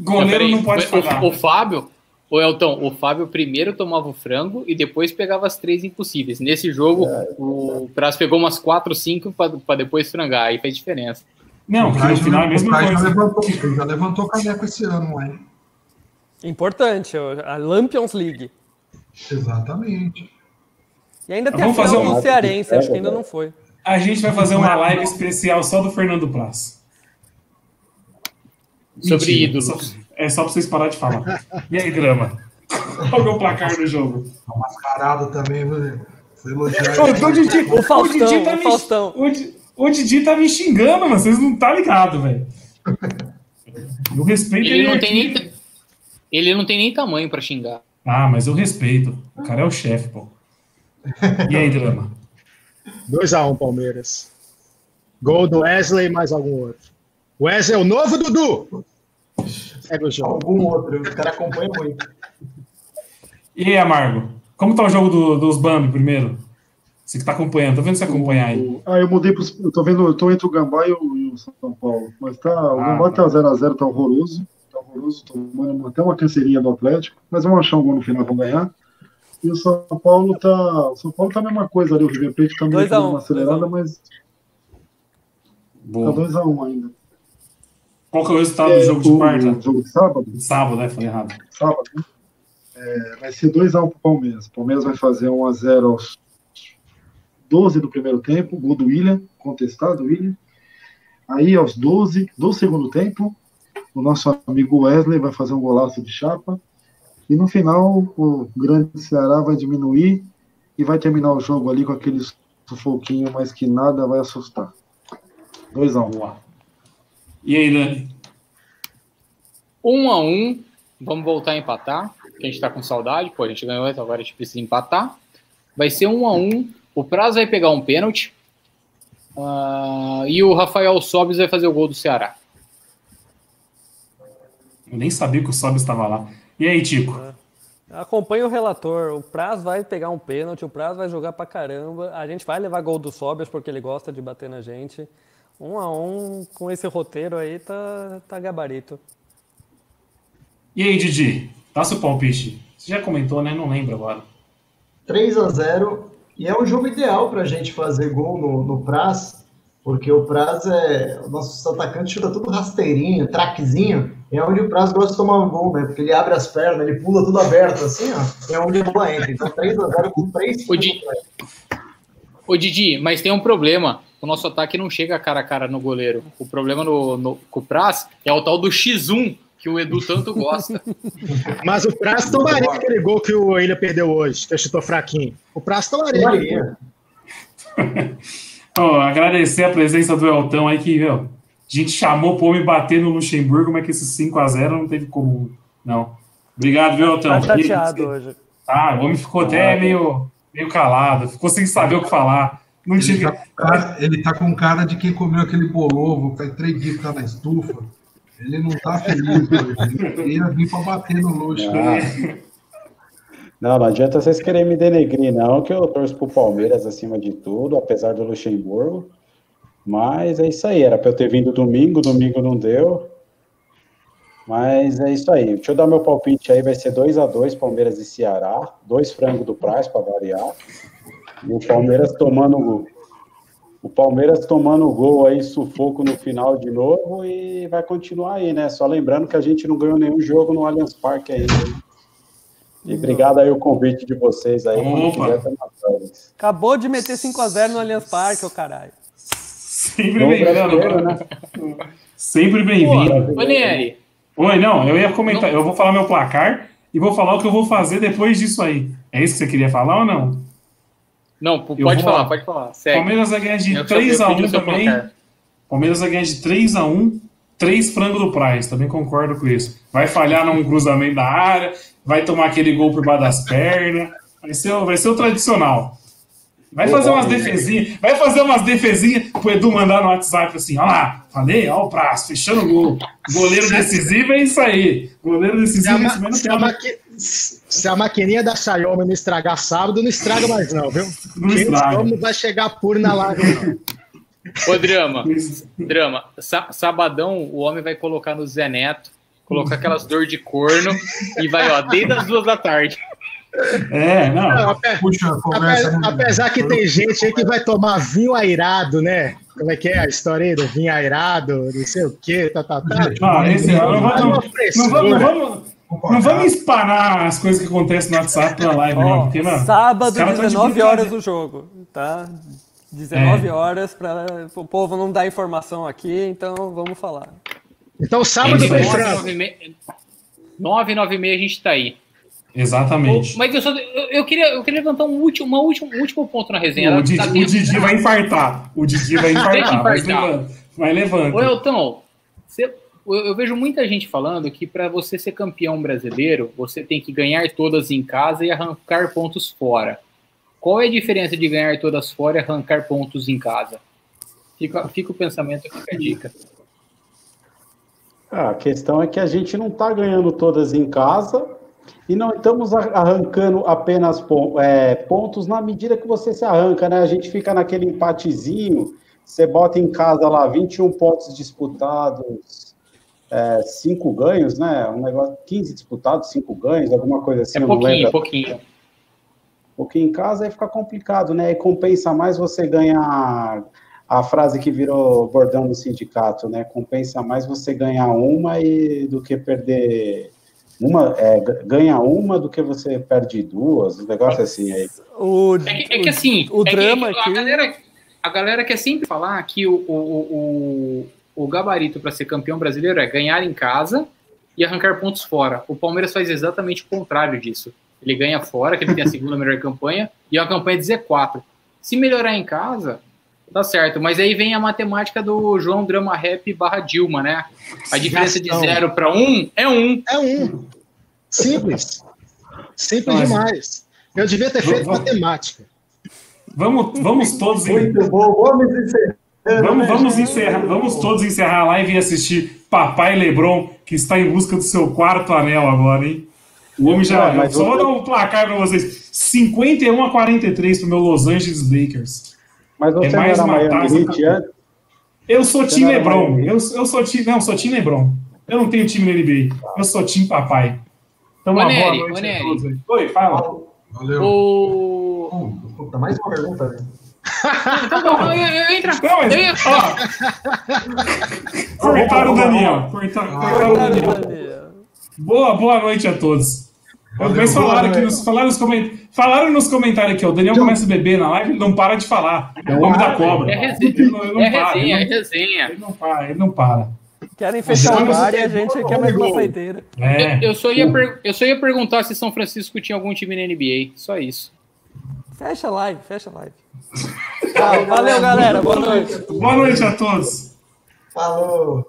Goleiro peraí, não pode o- falar. O, Fábio, o Elton, o Fábio primeiro tomava o frango e depois pegava as três impossíveis. Nesse jogo, o Praz pegou umas 4 ou 5 para depois frangar, aí fez diferença. Não, porque no Praz final é a já- mesma o levantou, já levantou caneco esse ano, hein? Importante, a Lampions League. Exatamente. E ainda tem a Vamos final fazer do uma- Cearense, acho que ainda não foi. A gente vai fazer uma live especial só do Fernando Praz. Sobre Mentira, ídolos. só- é só pra vocês pararem de falar. E aí, Drama? (laughs) Qual é o placar do jogo? Tá mascarado também, viu? Foi elogiar. Ô, o Didi, O Faustão, Didi tá o me- Faustão. o Di- O Didi tá me xingando, mano. Vocês não tá ligado, velho. Eu respeito Ele não aqui. tem nem, ele não tem nem tamanho para xingar. Ah, mas eu respeito. O cara é o chefe, pô. E aí, Drama? 2x1 Palmeiras. Gol do Wesley e mais algum outro. Wesley é o novo Dudu. Segue o jogo. Algum outro. Os caras acompanham muito. E aí, Amargo? Como tá o jogo do- dos Bambi primeiro? Você que tá acompanhando, tô vendo você acompanhar aí. Ah, eu mudei pros. Eu tô vendo, eu tô entre o Gambá e o, e o São Paulo. Mas tá. O Ah, Gambá tá. tá 0x0, tá horroroso. Tá horroroso, tomando até uma canseirinha do Atlético. Mas vamos achar um gol no final, vamos ganhar. E o São Paulo tá. O São Paulo tá a mesma coisa ali, o River Plate tá meio um, uma acelerada, dois a um. mas Boa. tá 2x1 ainda. Qual que é o resultado do É, jogo de o quarta? jogo de sábado? Sábado, né? Falei errado. sábado, né? É, vai ser 2x1 pro Palmeiras. O Palmeiras vai fazer 1x0 aos 12 do primeiro tempo, gol do William, contestado William. Aí aos 12 do segundo tempo, o nosso amigo Wesley vai fazer um golaço de chapa. E no final, o grande Ceará vai diminuir e vai terminar o jogo ali com aquele sufoquinho, mas que nada vai assustar. 2x1. Boa. E aí, Dani? 1 a 1 Vamos voltar a empatar, que a gente tá com saudade. Pô, a gente ganhou, então agora a gente precisa empatar. Vai ser 1 a 1 O Prazo vai pegar um pênalti. ah, e o Rafael Sobis vai fazer o gol do Ceará. Eu nem sabia que o Sobe estava lá. E aí, Tico? Acompanha o relator. O Praz vai pegar um pênalti, o Praz vai jogar pra caramba. A gente vai levar gol do Sobers porque ele gosta de bater na gente. Um a um com esse roteiro aí tá, tá gabarito. E aí, Didi? Dá seu palpite. Você já comentou, né? Não lembro agora. 3 a 0 e é um jogo ideal para a gente fazer gol no, no Praz, porque o Praz é. O nosso atacante chuta tudo rasteirinho, traquezinho, é onde o Praz gosta de tomar um gol, né? Porque ele abre as pernas, ele pula tudo aberto assim, ó, é onde a bola entra. Então 3 a 0 com 3 O Di- Ô Didi, mas tem um problema. O nosso ataque não chega cara a cara no goleiro. O problema no, no, com o Praz é o tal do X1 que o Edu tanto gosta. (laughs) Mas o Prazo tomaria aquele gol que o Ilha perdeu hoje, que chutou fraquinho. O Prazo tomaria. Maria. (laughs) Ó, agradecer a presença do Eltão aí, que, meu, a gente chamou pro homem bater no Luxemburgo, mas que esse 5x0 não teve como. Não. Obrigado, viu, Eltão? Tá chateado hoje. Tá, o homem ficou até meio, meio calado, ficou sem saber o que falar. Não Ele tinha. tá, com cara, ele tá com cara de quem comeu aquele bolovo, faz três dias que tá na estufa. Ele não tá feliz hoje. Ele queria vir pra bater no luxo. Ah. Não, não adianta vocês querem me denegrir, não, que eu torço pro Palmeiras acima de tudo, apesar do Luxemburgo. Mas é isso aí, era pra eu ter vindo domingo, domingo não deu. Mas é isso aí. Deixa eu dar meu palpite aí, vai ser 2 a 2 Palmeiras e Ceará, dois frangos do Praz para variar. E o Palmeiras tomando o gol. O Palmeiras tomando o gol aí, sufoco no final de novo e vai continuar aí, né? Só lembrando que a gente não ganhou nenhum jogo no Allianz Parque ainda. hein? E obrigado aí o convite de vocês aí. Opa. Acabou de meter 5x0 no Allianz Parque, ô caralho. Sempre brasileiro, né? Sempre bem-vindo. Oi, não, eu ia comentar, eu vou falar meu placar e vou falar o que eu vou fazer depois disso aí. É isso que você queria falar ou não? não, pode vou- falar, pode falar. Segue. Palmeiras vai ganhar de Eu quero 3 a pedir 1 o seu também. placar. Palmeiras vai ganhar de 3 a 1 3 frango do Price, também concordo com isso. Vai falhar num cruzamento da área, vai tomar aquele gol por baixo das pernas. Vai ser, vai ser o tradicional. Vai fazer umas defesinhas, vai fazer umas defesinhas pro Edu mandar no WhatsApp assim, ó lá, falei, ó o prazo, fechando o gol. Goleiro decisivo é isso aí. Goleiro decisivo é isso, mas não se a maqui- se a maquininha da Xiaomi não estragar sábado, não estraga mais não, viu? Não Quem estraga. não vai chegar puro na live, não. Ô, Drama, Drama, sa- sabadão o homem vai colocar no Zé Neto, colocar aquelas dor de corno e vai, ó, desde as duas da tarde. É, não. Não, ape- Puxa, ape- conversa. apesar que tem gente aí que vai tomar vinho airado, né? Como é que é a história aí do vinho airado, não sei o quê, tá, tá, tá. Não, esse, não, Faz não, não vamos, não vamos, não vamos espanar as coisas que acontecem no WhatsApp na live, não, porque, mano. sábado, os caras tão de 19 horas o jogo, tá? 19 É. horas para o povo não dar informação aqui, então vamos falar. Então sábado tem frango. 9, 9, 9 e meia a gente tá aí. Exatamente. Mas eu, só, eu, eu queria, eu queria levantar um último, uma último, um último ponto na resenha. O Tá Didi, o dentro- Didi vai infartar. O Didi vai (laughs) infartar. Mas infartar. levanta. Mas levanta. Ô, Elton, você- eu, eu vejo muita gente falando que para você ser campeão brasileiro, você tem que ganhar todas em casa e arrancar pontos fora. Qual é a diferença de ganhar todas fora e arrancar pontos em casa? Fica, fica o pensamento, fica a dica. Ah, a questão é que a gente não está ganhando todas em casa e não estamos arrancando apenas é, pontos na medida que você se arranca, né? A gente fica naquele empatezinho, você bota em casa lá 21 pontos disputados, 5 ganhos, né? Um negócio, 15 disputados, 5 ganhos, alguma coisa assim, É pouquinho, pouquinho. Porque em casa aí fica complicado, né? E compensa mais você ganhar a frase que virou bordão no sindicato, né? Compensa mais você ganhar uma e do que perder uma, é, ganha uma do que você perde duas, um negócio assim aí. O, É que, é que assim, o é que drama a, aqui. galera, a galera quer sempre falar que o, o, o, o gabarito para ser campeão brasileiro é ganhar em casa e arrancar pontos fora. O Palmeiras faz exatamente o contrário disso. Ele ganha fora, que ele tem a segunda (laughs) melhor campanha, e é uma campanha de Z4. Se melhorar em casa, dá certo. Mas aí vem a matemática do João Drama Rap barra Dilma, né? A diferença de. 0 para 1 é 1. É um. Simples. Simples Mas- demais. Eu devia ter feito Vamos- matemática. Vamos, vamos todos em- Muito bom, vamos encerrando. Vamos, né, vamos encerrar, vamos todos encerrar a live e assistir Papai Lebron, que está em busca do seu quarto anel agora, hein? O homem já. Não, mas só vou dar um placar para vocês: 51 a 43 para o meu Los Angeles Lakers. Mas você É não mais era uma Miami Heat antes? Eu sou Você time não era Lebron. Eu, eu sou time. Não, sou time Lebron. Eu não tenho time na NBA. Eu sou time papai. Então, uma boa noite ô, a Nery. todos aí. Oi, fala. Valeu. O... Hum, mais uma pergunta, né? Então, não, eu, eu. Não, mas, ia- ó, cortaram o Daniel. Cortaram, cortaram o Daniel. Boa, boa noite a todos. Valeu, Mas falaram, aqui nos, falaram, nos coment... falaram nos comentários aqui, ó, o Daniel começa a beber na live, ele não para de falar. É o homem da cobra. É resenha, Ele não, ele não é para, resenha, é ele, não, resenha. ele não para, ele não para. Querem fechar o bar e a gente quer mais uma saideira. É. Eu só, ia per- eu só ia perguntar se São Francisco tinha algum time na NBA. Só isso. Fecha a live, fecha a live. Tá, (laughs) valeu, galera. Boa noite. Boa noite a todos. Falou!